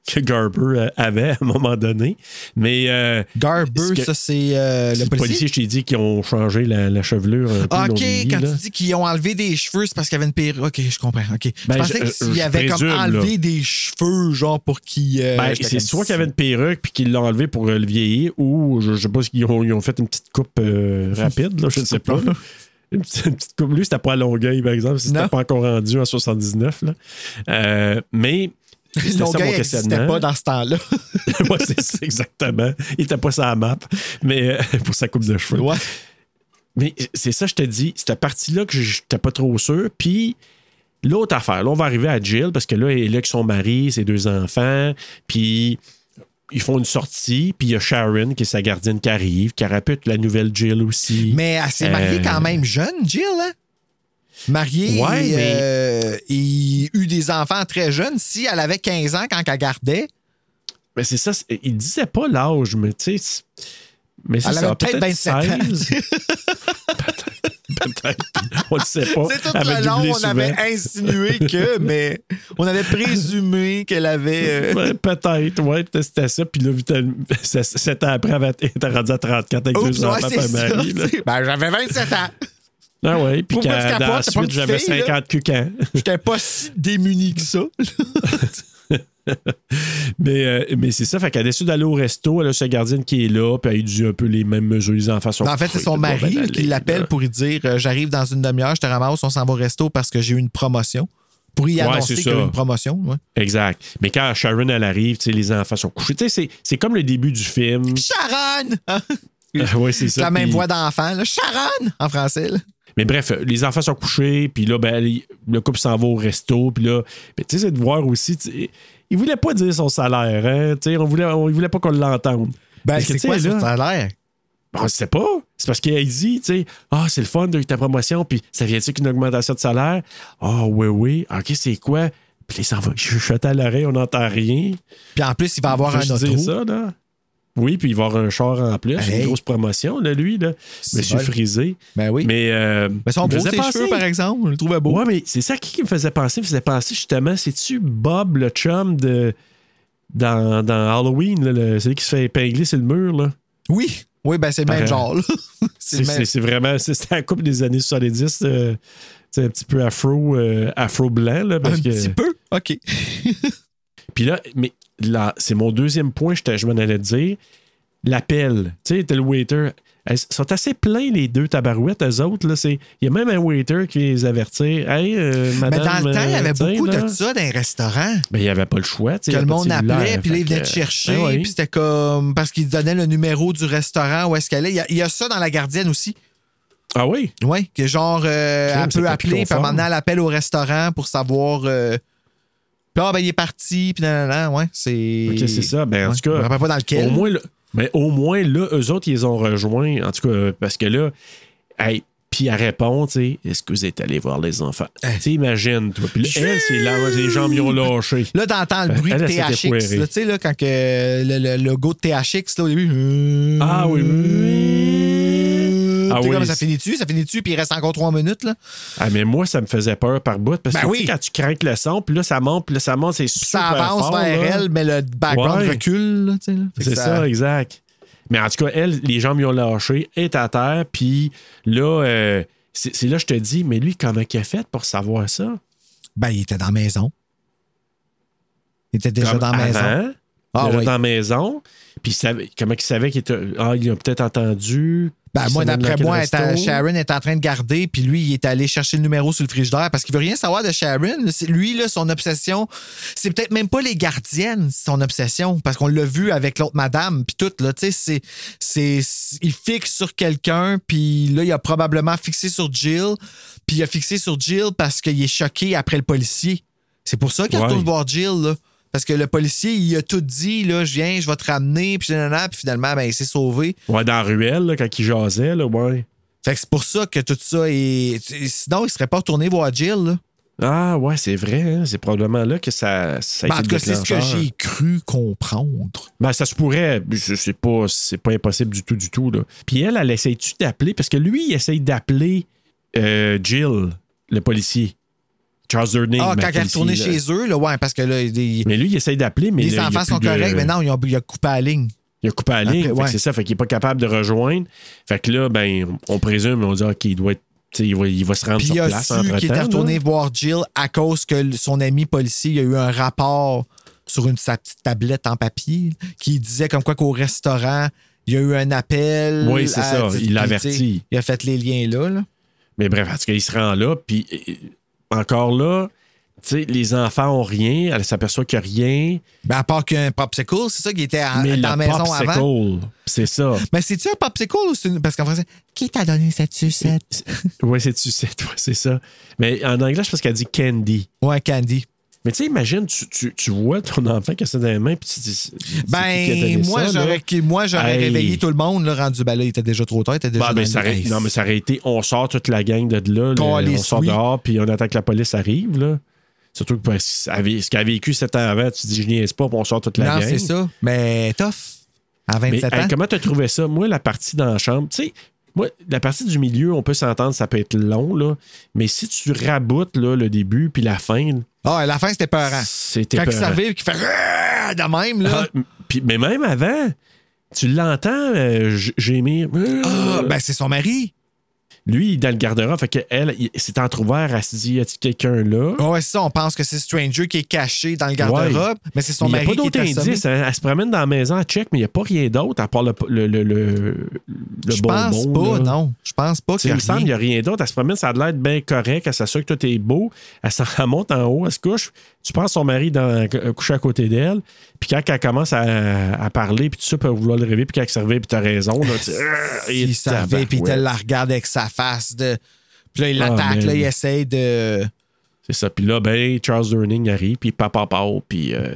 que Garber euh, avait à un moment donné. Mais. euh, Garber, que- ça, c'est euh, le policier? je t'ai dit qu'ils ont changé la, la chevelure un peu. Ah, OK, quand là. tu dis qu'ils ont enlevé des cheveux, c'est parce qu'il y avait une perruque. OK, je comprends. OK. Ben, je pensais je- qu'il je avait comme enlevé là. des cheveux, genre, pour qu'ils. euh, Ben, c'est soit qu'il y avait une perruque puis qu'ils l'ont enlevé pour le vieillir ou je, je sais pas s'ils ont, ils ont fait une petite coupe rapide, là, je ne sais pas. Une petite, coupe. Lui, c'était pas à Longueuil, par exemple, si c'était pas encore rendu en 79. Là. Euh, mais Longueuil n'existait pas dans ce temps-là. ouais, c'est ça, exactement. Il était pas sur la map, mais euh, pour sa coupe de cheveux. ouais. Mais c'est ça, je te dis, cette partie-là que j'étais pas trop sûr. Puis l'autre affaire, là, on va arriver à Jill parce que là, elle est là avec son mari, ses deux enfants. Puis ils font une sortie. Puis il y a Sharon, qui est sa gardienne, qui arrive, qui être la nouvelle Jill aussi. Mais elle s'est mariée Euh, quand même jeune, Jill, hein? Mariée Ouais, et, mais- euh, et eu des enfants très jeunes. Si elle avait 15 ans quand elle gardait, Mais c'est ça, il disait pas l'âge, mais tu sais. c'est- Mais c'est elle ça, avait peut-être 27 ans. 16, peut-être. On ne sait pas. C'est tout le long, on souvent. avait insinué que, mais on avait présumé qu'elle avait. euh, peut-être, ouais, peut-être c'était ça. Puis là, vu que t'as- sept ans après, elle était rendue à 34 avec Oups, deux ouais, enfants par mari. Ben, j'avais 27 ans. Ah ouais, puis dans la suite, j'avais fille, là? 50 cucans. J'étais pas si démuni que ça. mais euh, mais c'est ça, fait qu'elle a décidé d'aller au resto. Elle a sa gardienne qui est là, puis elle a dû un peu les mêmes mesures. Les enfants sont en fait, c'est son mari qui aller, l'appelle pour lui dire euh, J'arrive dans une demi-heure, je te ramasse, on s'en va au resto parce que j'ai eu une promotion. Pour y Ouais, annoncer qu'il y a une promotion. ouais. Exact. Mais quand Sharon, elle arrive, les enfants sont couchés. C'est- c'est comme le début du film. Sharon ouais, c'est C'est ça. la même voix d'enfant. là. Sharon en français. là. Mais bref, les enfants sont couchés, puis là, ben, le couple s'en va au resto, puis là, ben, tu sais, c'est de voir aussi, il voulait pas dire son salaire, hein, tu sais, on voulait, on, il voulait pas qu'on l'entende. Ben, c'est quoi ce salaire? On ne sait pas. C'est parce qu'elle dit, tu sais, ah, c'est le fun de ta promotion, puis ça vient-tu qu'une augmentation de salaire? Ah, oui, oui. OK, c'est quoi? Puis les enfants chuchotent à l'oreille, on n'entend rien. Puis en plus, il va avoir un dire ça, là? Oui, puis il va avoir un char en plus. Hey. Une grosse promotion, là, lui, là. Monsieur bon. Frisé. Ben oui. Mais, Mais. Euh, me beaux faisait ses penser- cheveux, par exemple. On le trouvait beau. Ouais, mais c'est ça qui qui me faisait penser. me faisait penser justement, c'est-tu Bob, le chum de. Dans, dans Halloween, là, le- celui qui se fait épingler sur le mur, là? Oui. Oui, ben c'est le même genre. là. C'est même. vraiment. C'était la couple des années 70. euh, c'est un petit peu afro, euh, afro-blanc, là. Parce Un que, petit peu? OK. Puis là, mais c'est mon deuxième point, je, je m'en allais dire. L'appel. Tu sais, t'as le waiter. Elles sont assez pleins, les deux tabarouettes, eux autres. là? C'est- Il y a même un waiter qui les avertit. Hey, euh, Mais dans le temps, il y euh, avait beaucoup là. de ça dans les restaurants. Ben, il n'y avait pas le choix. Que le monde appelait, puis là, il fait venait que- te chercher, Ben oui. puis c'était comme. Parce qu'il donnait le numéro du restaurant où est-ce qu'elle est. Il y, a, il y a ça dans la gardienne aussi. Ah oui? Oui, que genre, euh, elle peut appeler, puis à un conforme. moment donné, elle appelle au restaurant pour savoir. euh, puis ah, ben, il est parti, puis nan, nan, nan, ouais, c'est. Ok, c'est ça. Ben, en Ouais, tout cas, Je me rappelle pas dans lequel. Au moins, là, mais au moins, là, eux autres, ils les ont rejoints. En tout cas, parce que là, hey, puis elle répond, tu sais, est-ce que vous êtes allé voir les enfants? Hey. Tu sais, imagine, toi. Puis là, elle, c'est là, les jambes, ils ont lâché. Là, t'entends le bruit Elle, de THX. Tu sais, là, quand que le, le, logo de THX, là, au début. euh, Ah oui, oui. Ah oui. comme, ça finit-tu, ça finit-tu, puis il reste encore trois minutes, là. Ah, mais moi, ça me faisait peur par bout. Parce Ben que tu oui. sais, quand tu crains le son, puis là, ça monte, puis là, ça monte, c'est super ça avance fort, vers là. elle, mais le background Ouais. recule, C'est ça, exact. Mais en tout cas, elle, les jambes lui ont lâché, elle est à terre, puis là, euh, c'est là que je te dis, mais lui, comment il a fait pour savoir ça? Ben, il était dans la maison. Il était déjà Comme dans la maison. avant, Ah déjà oui. dans la maison, puis comment il savait qu'il était... Ah, il a peut-être entendu... Ben, moi, d'après moi. Sharon est en train de garder, puis lui, il est allé chercher le numéro sur le frigidaire parce qu'il veut rien savoir de Sharon. Lui, là, son obsession, c'est peut-être même pas les gardiennes, son obsession, parce qu'on l'a vu avec l'autre madame, puis tout, là, tu sais, c'est, c'est, il fixe sur quelqu'un, puis là, il a probablement fixé sur Jill, puis il a fixé sur Jill parce qu'il est choqué après le policier. C'est pour ça qu'il Ouais. retourne voir Jill, là. Parce que le policier, il a tout dit, là, je viens, je vais te ramener, puis nanana, puis finalement, ben, il s'est sauvé. Ouais, dans la ruelle, là, quand il jasait, là, ouais. Fait que c'est pour ça que tout ça est. Sinon, il serait pas retourné voir Jill. Là. Ah, ouais, c'est vrai. hein, C'est probablement là que ça, ça a Ben, en tout cas, c'est ce que j'ai cru comprendre. Ben, ça se pourrait. C'est pas, c'est pas impossible du tout, du tout. Là. Puis elle, elle essaye-tu d'appeler? Parce que lui, il essaye d'appeler euh, Jill, le policier. Charles Durning. Ah, quand il est retourné chez eux, là, ouais, parce que là, les, Mais lui, il essaye d'appeler, mais. les là, il enfants sont de- corrects, mais non, il a coupé la ligne. Il a coupé la ligne. Ouais. C'est ça, fait qu'il n'est pas capable de rejoindre. Fait que là, ben, on présume, on dit, OK, il doit être. Il va, il va se rendre Puis sur il a place su qu'il était retourné voir Jill à cause que son ami policier il a eu un rapport sur une, sa petite tablette en papier qui disait comme quoi qu'au restaurant, il y a eu un appel. Oui, c'est à- ça, il l'a averti. Il a fait les liens là. là. Mais bref, parce qu'il se rend là, puis encore là, tu sais, les enfants ont rien, elle s'aperçoit qu'il n'y a rien. Ben, à part qu'un popsicle, c'est ça qui était à- mais dans la maison popsicle, avant. c'est ça. Mais c'est-tu un popsicle ou c'est une... Parce qu'en français, qui t'a donné cette sucette? Oui, c'est tu sais, ouais, c'est ça. Mais en anglais, je pense qu'elle dit candy. Ouais, Candy. Mais tu sais, imagine, tu, tu, tu vois ton enfant qui a ça dans les mains, puis tu Ben, moi, ça, j'aurais, moi, j'aurais Hey. réveillé tout le monde, là, rendu. Ben là, il était déjà trop tard, il était déjà. Ben, dans ça aurait, Hey, non, mais ça aurait été on sort toute la gang de là, on sort oui. dehors, puis on attend que la police arrive. Là. Surtout que avait- ce qu'elle a vécu sept ans avant, tu dis je niaise pas, puis on sort toute la Non, gang. c'est ça. Mais tough. À Mais 27 hey, ans. comment tu as trouvé ça? Moi, la partie dans la chambre, tu sais, moi, la partie du milieu, on peut s'entendre, ça peut être long, là. Mais si tu raboutes là, le début puis la fin, Ah, à la fin, c'était peurant. c'était Quand il peurant. s'arrive, qui fait de même, là. Ah, puis- mais même avant, tu l'entends euh, g- gémir. Ah, ben, c'est son mari. Lui, il est dans le garde-robe, fait qu'elle, il- c'est entrouvert, elle se dit, y a-t-il quelqu'un là? Ouais, c'est ça. On pense que c'est Stranger qui est caché dans le garde-robe, mais c'est son Mais il n'y a mari pas d'autres indices. Elle se promène dans la maison, elle check, mais il n'y a pas rien d'autre à part le, le, le, le, le Je pense bonbon, pas, là. non. Je pense pas qu'il y il a me semble qu'il n'y a rien d'autre. Elle se promène, ça a l'air bien correct. Elle s'assure que tout est beau. Elle s'en remonte en haut, elle se couche. Tu penses son mari dans, euh, couché à côté d'elle. Puis quand elle commence à, à parler, puis tout ça peut vouloir le réveiller, puis quand elle se réveille, puis t'as raison. Là, tu- Et Il savait, puis il tabarouette. la regarde avec sa face de. Puis là, il Ah, l'attaque, là, il essaye de. C'est ça. Puis là, ben, Charles Durning arrive, puis papa, papa, puis. euh.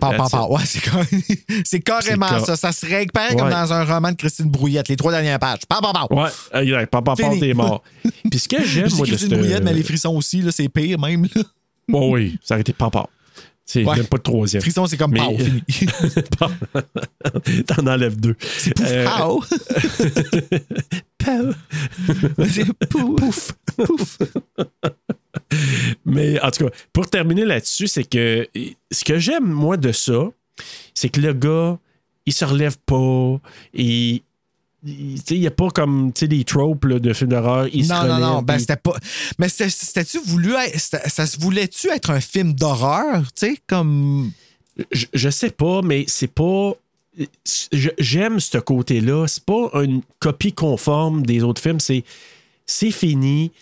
Ouais, c'est carré- c'est carrément ça. Ça se règle pareil comme dans un roman de Christine Brouillette, les trois dernières pages. Pas. Ouais, euh, yeah, papa, papa, t'es mort. Puis ce que j'aime, moi, de Christine Brouillette, mais les frissons aussi, là, c'est pire même. Là. Bon, oui, ça aurait été papa. C'est Ouais. même pas de troisième. Frissons, c'est comme Mais- fini. T'en enlèves deux. Euh, pow. C'est pouf. Pouf. Mais en tout cas, pour terminer là-dessus, c'est que ce que j'aime, moi, de ça, c'est que le gars, il se relève pas. Et. Il il n'y a pas comme des tropes là, de films d'horreur. Non, non, non. Ben, c'était pas. Mais c'était- c'était-tu voulu être- Ça se voulait-tu être un film d'horreur? Tu sais, comme? je, je sais pas, mais c'est pas. J'aime ce côté-là. C'est pas une copie conforme des autres films. C'est c'est fini.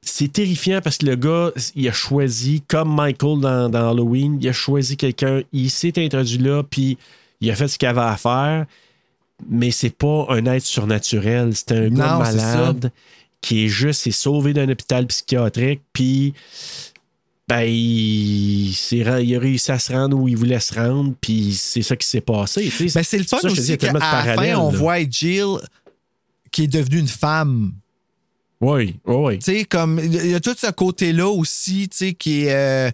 C'est terrifiant parce que le gars, il a choisi, comme Michael dans, dans Halloween, il a choisi quelqu'un, il s'est introduit là, puis il a fait ce qu'il avait à faire. Mais c'est pas un être surnaturel. C'est un Non, malade qui est juste, s'est sauvé d'un hôpital psychiatrique, puis ben, il, il a réussi à se rendre où il voulait se rendre, puis c'est ça qui s'est passé. tu sais. Ben, c'est le fun ça, aussi qu'à la fin, on là. voit Jill qui est devenue une femme. Oui, oui, oui. Tu sais, comme. Il y a tout ce côté-là aussi, tu sais, qui est. euh,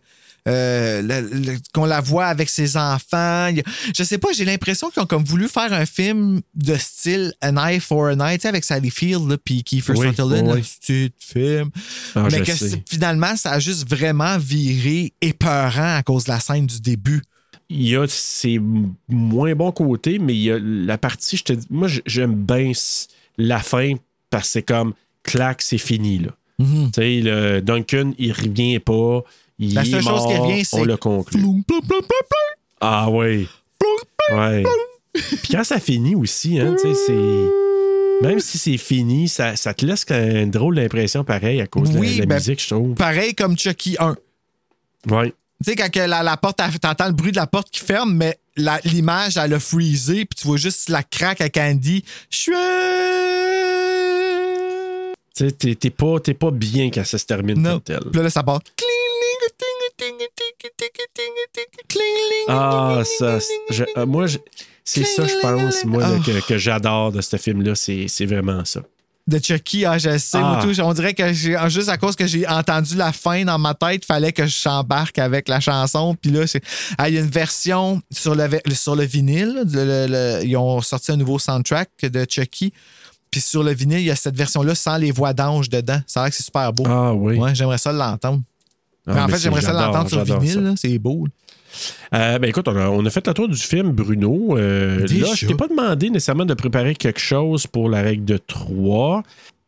euh, qu'on la voit avec ses enfants. Je sais pas, j'ai l'impression qu'ils ont comme voulu faire un film de style An Eye for an Eye, avec Sally Field, puis Kiefer Oui, Sutherland, oui. un petit film. Ah, Mais que finalement, ça a juste vraiment viré épeurant à cause de la scène du début. Il y a ses moins bons côtés, mais il y a la partie, je te dis, moi, j'aime bien la fin parce que c'est comme, clac, c'est fini, là. Mhm. Tu sais, le Duncan, il revient pas. Il La seule chose mort, qui revient, c'est On le conclut. Ploum, ploum, ploum, Ah oui. Ouais. Puis quand ça finit aussi, hein, c'est. Même si c'est fini, ça, ça te laisse une drôle d'impression pareil à cause Oui, de la, ben- musique, je trouve. Pareil comme Chucky 1. Ouais. Tu sais, quand la, la porte, t'entends le bruit de la porte qui ferme, mais l'image, elle a freezé, puis tu vois juste la craque à Candy. Tu sais, t'es- t'es pas, t'es pas bien quand ça se termine Non. comme tel. Puis là, ça part. Cling, Ah, ça. je- euh, moi, c'est ça, je pense, moi, que, que j'adore de ce film-là. C'est vraiment ça. de Chucky, ah, je sais, Ah. tout, on dirait que juste à cause que j'ai entendu la fin dans ma tête, fallait que je s'embarque avec la chanson. Puis là, ah, il y a une version sur le, sur le vinyle. le- le- le- ils ont sorti un nouveau soundtrack de Chucky. Puis sur le vinyle, il y a cette version-là sans les voix d'ange dedans. Ça a l'air que c'est super beau. Ah oui. Ouais, j'aimerais ça l'entendre. Mais en mais fait, j'aimerais ça l'entendre sur vinyle. C'est beau. Euh, ben écoute, on a, on a fait le tour du film, Bruno. Euh, là, je t'ai pas demandé nécessairement de préparer quelque chose pour la règle de 3.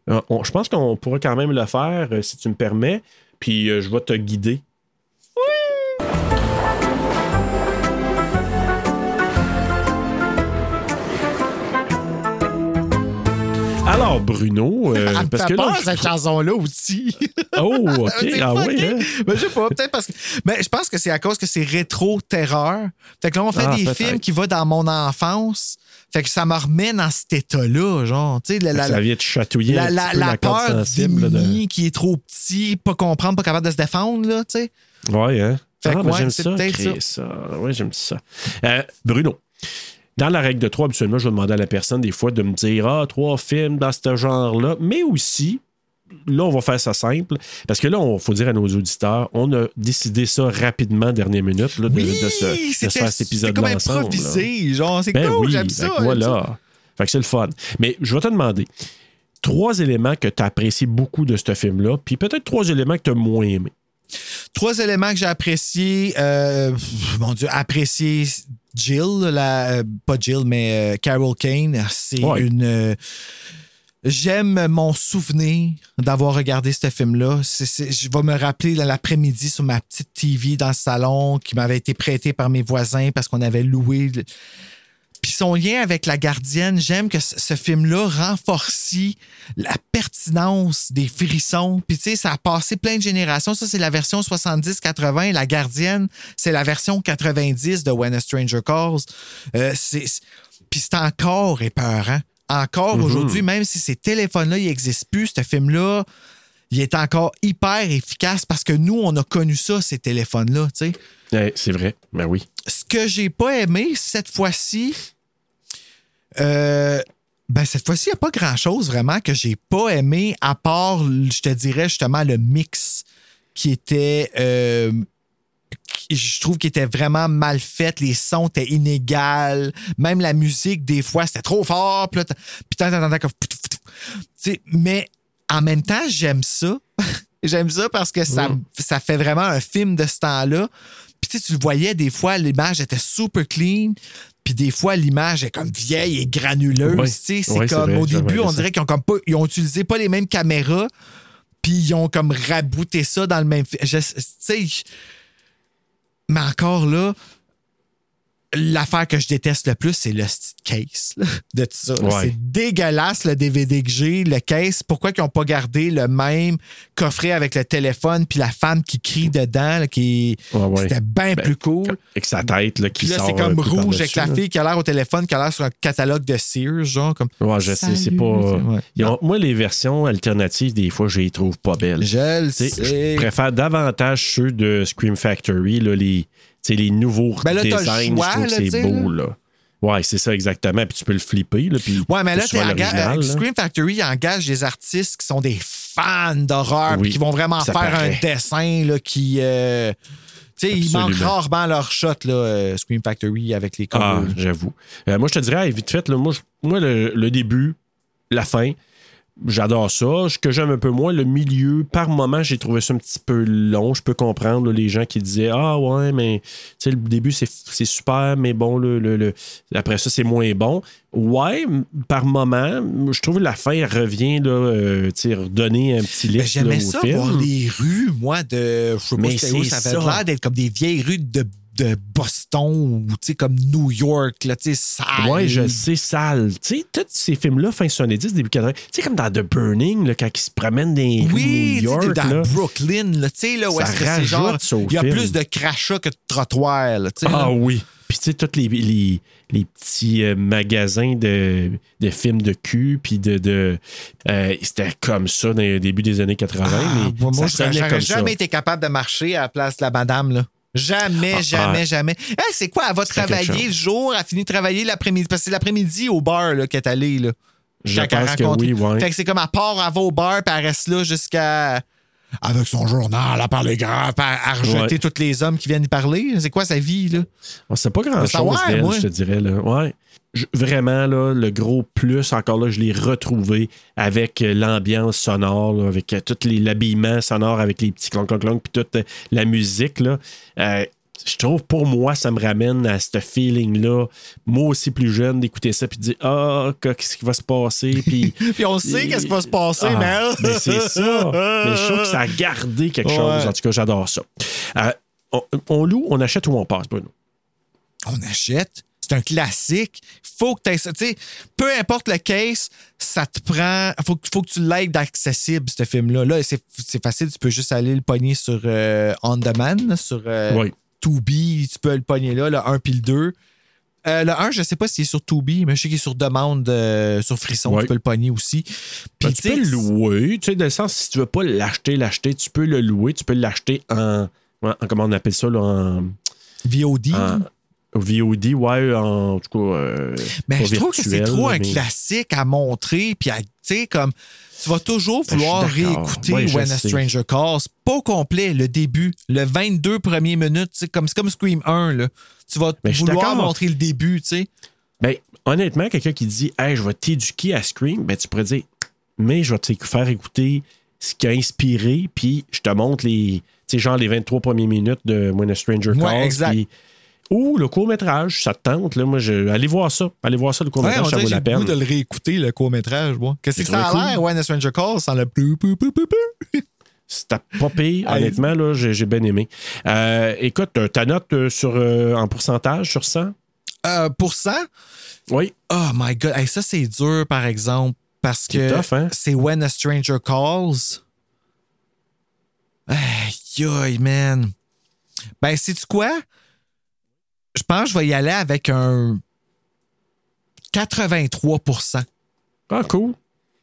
Euh, on- je pense qu'on pourra quand même le faire, euh, si tu me permets. Puis je vais te guider. Alors, Bruno, euh, Elle me parce fait que là, peur, je- cette chanson-là aussi. Oh, OK. C'est ah fucké. ouais, hein? Ben, je sais pas, peut-être parce que. Mais je pense que c'est à cause que c'est rétro-terreur. Fait que là, on fait Ah, des peut-être. films qui vont dans mon enfance. Fait que ça me remet dans cet état-là, genre. Tu sais, la, la, ça vient te chatouiller la, un la, petit peu la la corde peur sensible. là, de- d'Emily qui est trop petit, pas comprendre, pas capable de se défendre, là, tu sais. Ouais, hein? Fait que ah, ben, ouais, j'aime c'est ça. peut-être créer ça. Ouais, j'aime ça. Euh, Bruno, dans la règle de trois, habituellement, je vais demander à la personne des fois de me dire Ah, trois films dans ce genre-là, mais aussi. Là, on va faire ça simple. Parce que là, il faut dire à nos auditeurs, on a décidé ça rapidement, dernière minute, là, de, Oui, de se, de faire cet épisode-là ensemble. là. improvisé, genre, c'est Ben cool, oui, j'aime ça. voilà. Fait que c'est le fun. Mais je vais te demander trois éléments que tu as appréciés beaucoup de ce film-là, puis peut-être trois éléments que tu as moins aimés. Trois éléments que j'ai appréciés. euh, mon Dieu, apprécié Jill, la, euh, pas Jill, mais euh, Carol Kane. C'est Ouais. une. J'aime mon souvenir d'avoir regardé ce film-là. Je vais me rappeler dans l'après-midi sur ma petite TV dans le salon qui m'avait été prêtée par mes voisins parce qu'on avait loué. Puis son lien avec la gardienne, j'aime que ce film-là renforcie la pertinence des frissons. Puis tu sais, ça a passé plein de générations. Ça, c'est la version 70-80. La gardienne, c'est la version 90 de When a Stranger Calls. Euh, Puis c'est encore épeurant. Encore aujourd'hui, même si ces téléphones-là, ils n'existent plus, ce film-là, il est encore hyper efficace parce que nous, on a connu ça, ces téléphones-là, tu sais. Eh, c'est vrai. Ben oui. Ce que j'ai pas aimé cette fois-ci, euh, ben cette fois-ci, il n'y a pas grand-chose vraiment que j'ai pas aimé, à part, je te dirais justement, le mix qui était. euh, je trouve qu'il était vraiment mal fait. Les sons étaient inégales. Même la musique, des fois, c'était trop fort. Puis là, mais en même temps, j'aime ça. j'aime ça parce que ça, ça fait vraiment un film de ce temps-là. Puis tu le voyais, des fois, l'image était super clean. Puis des fois, l'image est comme vieille et granuleuse. C'est comme vrai, au début, on dirait qu'ils ont comme pas, ils ont utilisé pas les mêmes caméras. Puis ils ont comme rabouté ça dans le même Tu sais, mais encore là, l'affaire que je déteste le plus, c'est le case là, de tout ça. Ouais. C'est dégueulasse le DVD que j'ai, le case. Pourquoi ils n'ont pas gardé le même coffret avec le téléphone puis la femme qui crie dedans, là, qui Ouais, ouais. c'était bien Ben, plus cool. Avec sa tête là, qui Puis là, sort c'est comme peu rouge avec la fille qui a l'air au téléphone, qui a l'air sur un catalogue de Sears, genre comme. Ouais, je sais, c'est pas. Ont- moi, les versions alternatives, des fois, je les trouve pas belles. Je le sais. Je préfère davantage ceux de Scream Factory, là, les, les nouveaux Ben là, le designs. choix, je trouve là, que c'est beau. Là. Ouais, c'est ça exactement. Puis tu peux le flipper. Là, puis Ouais, mais là, c'est tu souvent enga- l'original, euh. Scream Factory engage des artistes qui sont des fans d'horreur, Oui, qui vont vraiment faire paraît. un dessin là, qui. euh, tu sais, ils manquent rarement leur shot, là, euh, Scream Factory, avec les Ah, covers. j'avoue. Euh, moi, je te dirais, vite fait, là, moi, moi le, le début, la fin, j'adore ça. Ce que j'aime un peu moins, le milieu, par moment, j'ai trouvé ça un petit peu long. Je peux comprendre là, les gens qui disaient Ah ouais, mais tu sais, le début, c'est c'est super, mais bon, le, le- le- après ça, c'est moins bon. Ouais, par moment, je trouve que la fin revient là, euh, tu sais, redonner un petit Mais lift J'aimais ça, film. voir les rues, moi, de. Je sais pas Mais où, ça avait ça. l'air d'être comme des vieilles rues de, de Boston ou, comme New York, là, tu sais, sale. Ouais, je sais, sale. Tu sais, tous ces films-là, fin 70, début 80, tu sais, comme dans The Burning, là, quand ils se promènent dans Oui, New York. dans là. Brooklyn, là, tu sais, là, où est-ce que c'est genre. Il y a film. plus de crachats que de trottoirs, là, tu sais. Ah oui. Puis, tu sais, tous les, les, les petits euh, magasins de, de films de cul, puis de. de euh, C'était comme ça dans le début des années 80. Ah, mais moi, moi, ça sonnait j'aurais jamais ça. été capable de marcher à la place de la madame, là. Jamais, Ah, jamais, ah. jamais. Elle, c'est quoi? Elle va travailler le jour, elle finit de travailler l'après-midi. Parce que c'est l'après-midi au bar là, qu'elle est allée. Là, Je pense que oui, ouais. Fait que c'est comme à part, elle va au bar, puis elle reste là jusqu'à avec son journal à parler grave, à, à rejeter Ouais. tous les hommes qui viennent y parler. C'est quoi sa vie, là? On sait pas grand-chose d'elle, je te dirais. Là. Ouais. Je- vraiment, là, le gros plus, encore là, je l'ai retrouvé avec euh, l'ambiance sonore, là, avec euh, tout l'habillement sonore, avec les petits clonk clonk clonk, puis toute euh, la musique. Là. Euh, je trouve, pour moi, ça me ramène à ce feeling-là. Moi aussi, plus jeune, d'écouter ça, puis de dire Ah, qu'est-ce qui va se passer? Puis, Puis on sait qu'est-ce qui va se passer, Ah, mais... c'est ça. Mais je trouve que ça a gardé quelque chose. En tout cas, j'adore ça. On, on loue, on achète ou on passe, Bruno? on achète. C'est un classique. Faut que tu sais, peu importe le case, ça te prend. Faut, faut que tu l'aies d'accessible, ce film-là. Là, c'est c'est facile. Tu peux juste aller le pogner sur euh, On Demand, sur euh, Oui. Tubi. Tu peux le pogner là, le 1 puis le 2. Euh, le 1, je sais pas s'il est sur Tubi, mais je sais qu'il est sur demande euh, sur Frisson. Ouais. Tu peux le pogner aussi. Ben, tu peux le louer, tu sais, dans le sens, si tu veux pas l'acheter, l'acheter, tu peux le louer, tu peux l'acheter en, en- comment on appelle ça, là, en, VOD. en VOD, ouais, en, tout cas, euh, Mais pas je trouve que c'est trop un classique à montrer. Puis, à- tu sais, comme tu vas toujours Ben, vouloir réécouter Ouais, When a sais. Stranger Calls. Pas au complet, le début, le 22 premières minutes. sais, comme, c'est comme Scream 1. Là. Tu vas Ben, vouloir montrer le début. tu sais. Ben, honnêtement, quelqu'un qui dit, hey, je vais t'éduquer à Scream, ben, tu pourrais dire, mais je vais te faire écouter ce qui a inspiré, puis je te montre les, tu sais, genre les 23 premières minutes de When a Stranger Ouais, Calls. exact. Ou le court-métrage, ça te tente, là. Moi, je, allez voir ça. Allez voir ça, le Ouais, court-métrage, ça vaut j'ai la le peine. goût de le réécouter, le court-métrage. moi. Qu'est-ce J'ai que ça a l'air, cool. When a Stranger Calls, sans le. C'était pas pire, honnêtement, là, j'ai, j'ai bien aimé. Euh, écoute, euh, ta note euh, sur, euh, en pourcentage sur 100? Euh, pour ça, Oui. oh my God. Hey, ça, c'est dur, par exemple, parce C'est que tough, hein? c'est When a Stranger Calls. Aïe, aïe, man. Ben, sais-tu quoi? Je pense que je vais y aller avec un 83% Ah, cool.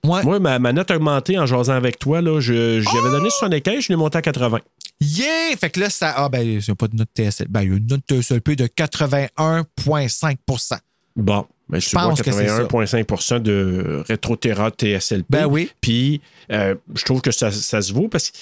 Ouais. Moi, ma, ma note a augmenté en jasant avec toi. Là, je, j'avais donné 75, je l'ai monté à 80. Yeah! Fait que là, ça. Ah, ben, il n'y a pas de note TSL. Ben, il y a une note TSLP de 81,5% Bon, ben, je vois pense que c'est ça. 81,5% de rétrotéra TSLP. Ben oui. Puis, euh, je trouve que ça, ça se vaut parce que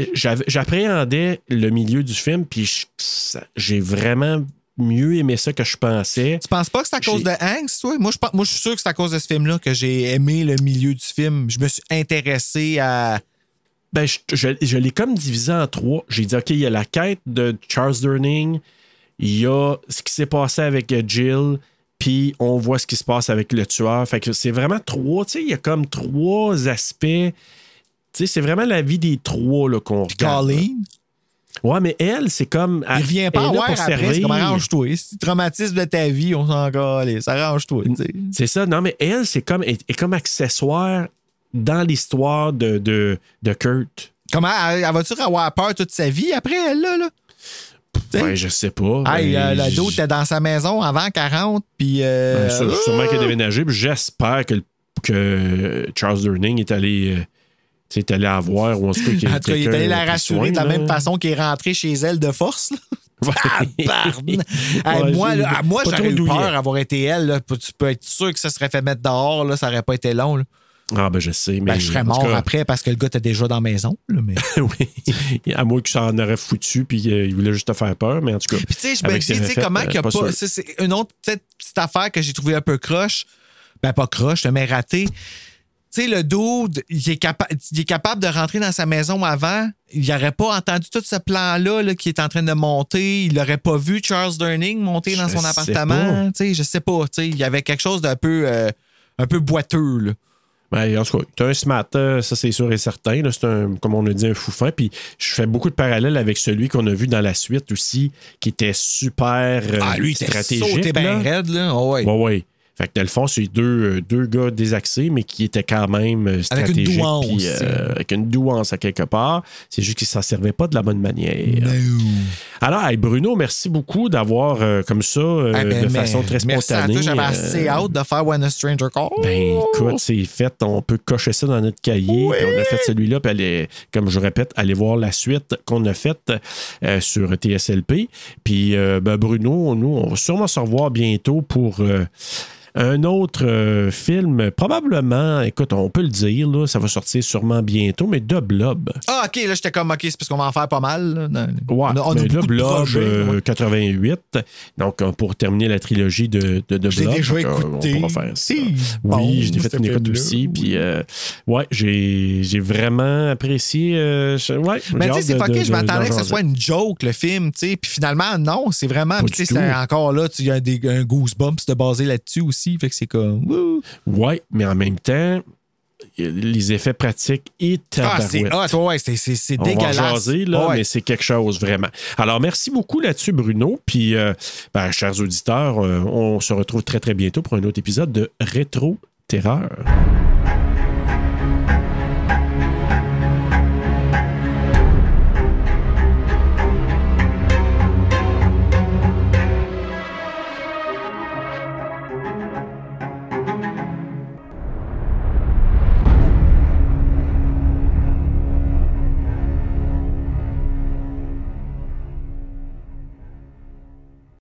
euh, j'appréhendais le milieu du film, puis je- j'ai vraiment mieux aimé ça que je pensais. Tu penses pas que c'est à cause de Hanks, toi? Moi je, moi, je suis sûr que c'est à cause de ce film-là que j'ai aimé le milieu du film. Je me suis intéressé à. Ben, je, je- je l'ai comme divisé en trois. J'ai dit, OK, il y a la quête de Charles Durning, il y a ce qui s'est passé avec Jill, puis on voit ce qui se passe avec le tueur. Fait que c'est vraiment trois, tu sais, il y a comme trois aspects. Tu sais, c'est vraiment la vie des trois qu'on regarde. là. Ouais, mais elle, c'est comme. Il revient pas elle à voir pour après. Comme arrange-toi. Si traumatisme de ta vie, on s'en calisse. Arrange-toi. tu. C'est ça. Non, mais elle, c'est comme, est, est comme accessoire dans l'histoire de, de, de Kurt. Comment elle, elle va-tu avoir peur toute sa vie après, elle, là? là? Ouais, je sais pas. Hey, Ben, euh, dos était dans sa maison avant 40, puis. euh, Ben, ça, sûrement qu'il a déménagé. puis J'espère que, que Charles Durning est allé, euh, tu sais, allé la voir ou en tout cas En tout cas, il est allé la rassurer soin, de la là. même façon qu'il est rentré chez elle de force. là. Ouais. Moi, là, moi j'aurais eu douillet. peur d'avoir été elle. là. Tu peux être sûr que ça serait fait mettre dehors. Là, ça aurait pas été long. là. Ah, ben, je sais. Mais Ben, je serais mort cas, après parce que le gars était déjà dans la maison. là, mais... oui. À moins que ça en aurait foutu puis euh, il voulait juste te faire peur, mais en tout cas. Puis tu sais, je me dis, tu sais, comment euh, qu'il y a pas pas. C'est une autre petite, affaire que j'ai trouvé un peu croche. Ben, pas croche, mais raté. Tu sais, le dude, il est, capa- il est capable de rentrer dans sa maison avant. Il n'aurait pas entendu tout ce plan-là là, qui est en train de monter. Il n'aurait pas vu Charles Durning monter dans Je son appartement. Tu sais, je sais pas. tu sais, Il y avait quelque chose d'un peu, euh, un peu boiteux. Là. Ben, en tout cas, t'as un smart, ça c'est sûr et certain. C'est un, comme on a dit, un fou fin. Puis je fais beaucoup de parallèles avec celui qu'on a vu dans la suite aussi, qui était super euh, Ah, lui, il était stratégique. sauté bien raide. Là. Oh, ouais. Ouais, ouais. Fait que dans le fond, c'est deux, euh, deux gars désaxés, mais qui étaient quand même euh, Avec une stratégiques. douance. euh, avec une douance à quelque part. C'est juste qu'ils s'en servaient pas de la bonne manière. Alors, hey, Bruno, merci beaucoup d'avoir euh, comme ça, euh, Ah, ben, de façon très spontanée. J'avais assez hâte de faire When a Stranger Call. ben, écoute, c'est fait. On peut cocher ça dans notre cahier. On a fait celui-là. Puis aller, comme je répète, aller voir la suite qu'on a faite sur TSLP. Puis, ben, Bruno, nous, on va sûrement se revoir bientôt pour. Un autre euh, film, probablement, écoute, on peut le dire, là, ça va sortir sûrement bientôt, mais The Blob. Ah, OK, là, j'étais comme, OK, c'est parce qu'on va en faire pas mal. là. Ouais, on a, on a mais beaucoup The Blob, projets, euh, ouais. 88. Donc, euh, pour terminer la trilogie de, de The Blob. déjà donc, euh, écouté. On pourra faire ça. Si, Oui, bon, j'ai fait une écoute aussi. oui. Puis, euh, ouais, j'ai j'ai vraiment apprécié. ouais, Mais j'ai tu sais, c'est fucké, je m'attendais que ce soit une joke, le film, tu sais. Puis finalement, non, c'est vraiment. Tu sais, encore là, tu- il y a des, un goosebumps de basé là-dessus aussi. Fait que c'est comme. wouh. Ouais, mais en même temps, les effets pratiques et Ah, c'est tabarouette. ah, ouais, c'est- c'est c'est On va dégueulasse. jaser, là, Ouais. mais c'est quelque chose vraiment. Alors, merci beaucoup là-dessus, Bruno. Puis, euh, ben, chers auditeurs, euh, on se retrouve très, très bientôt pour un autre épisode de Rétro Terreur.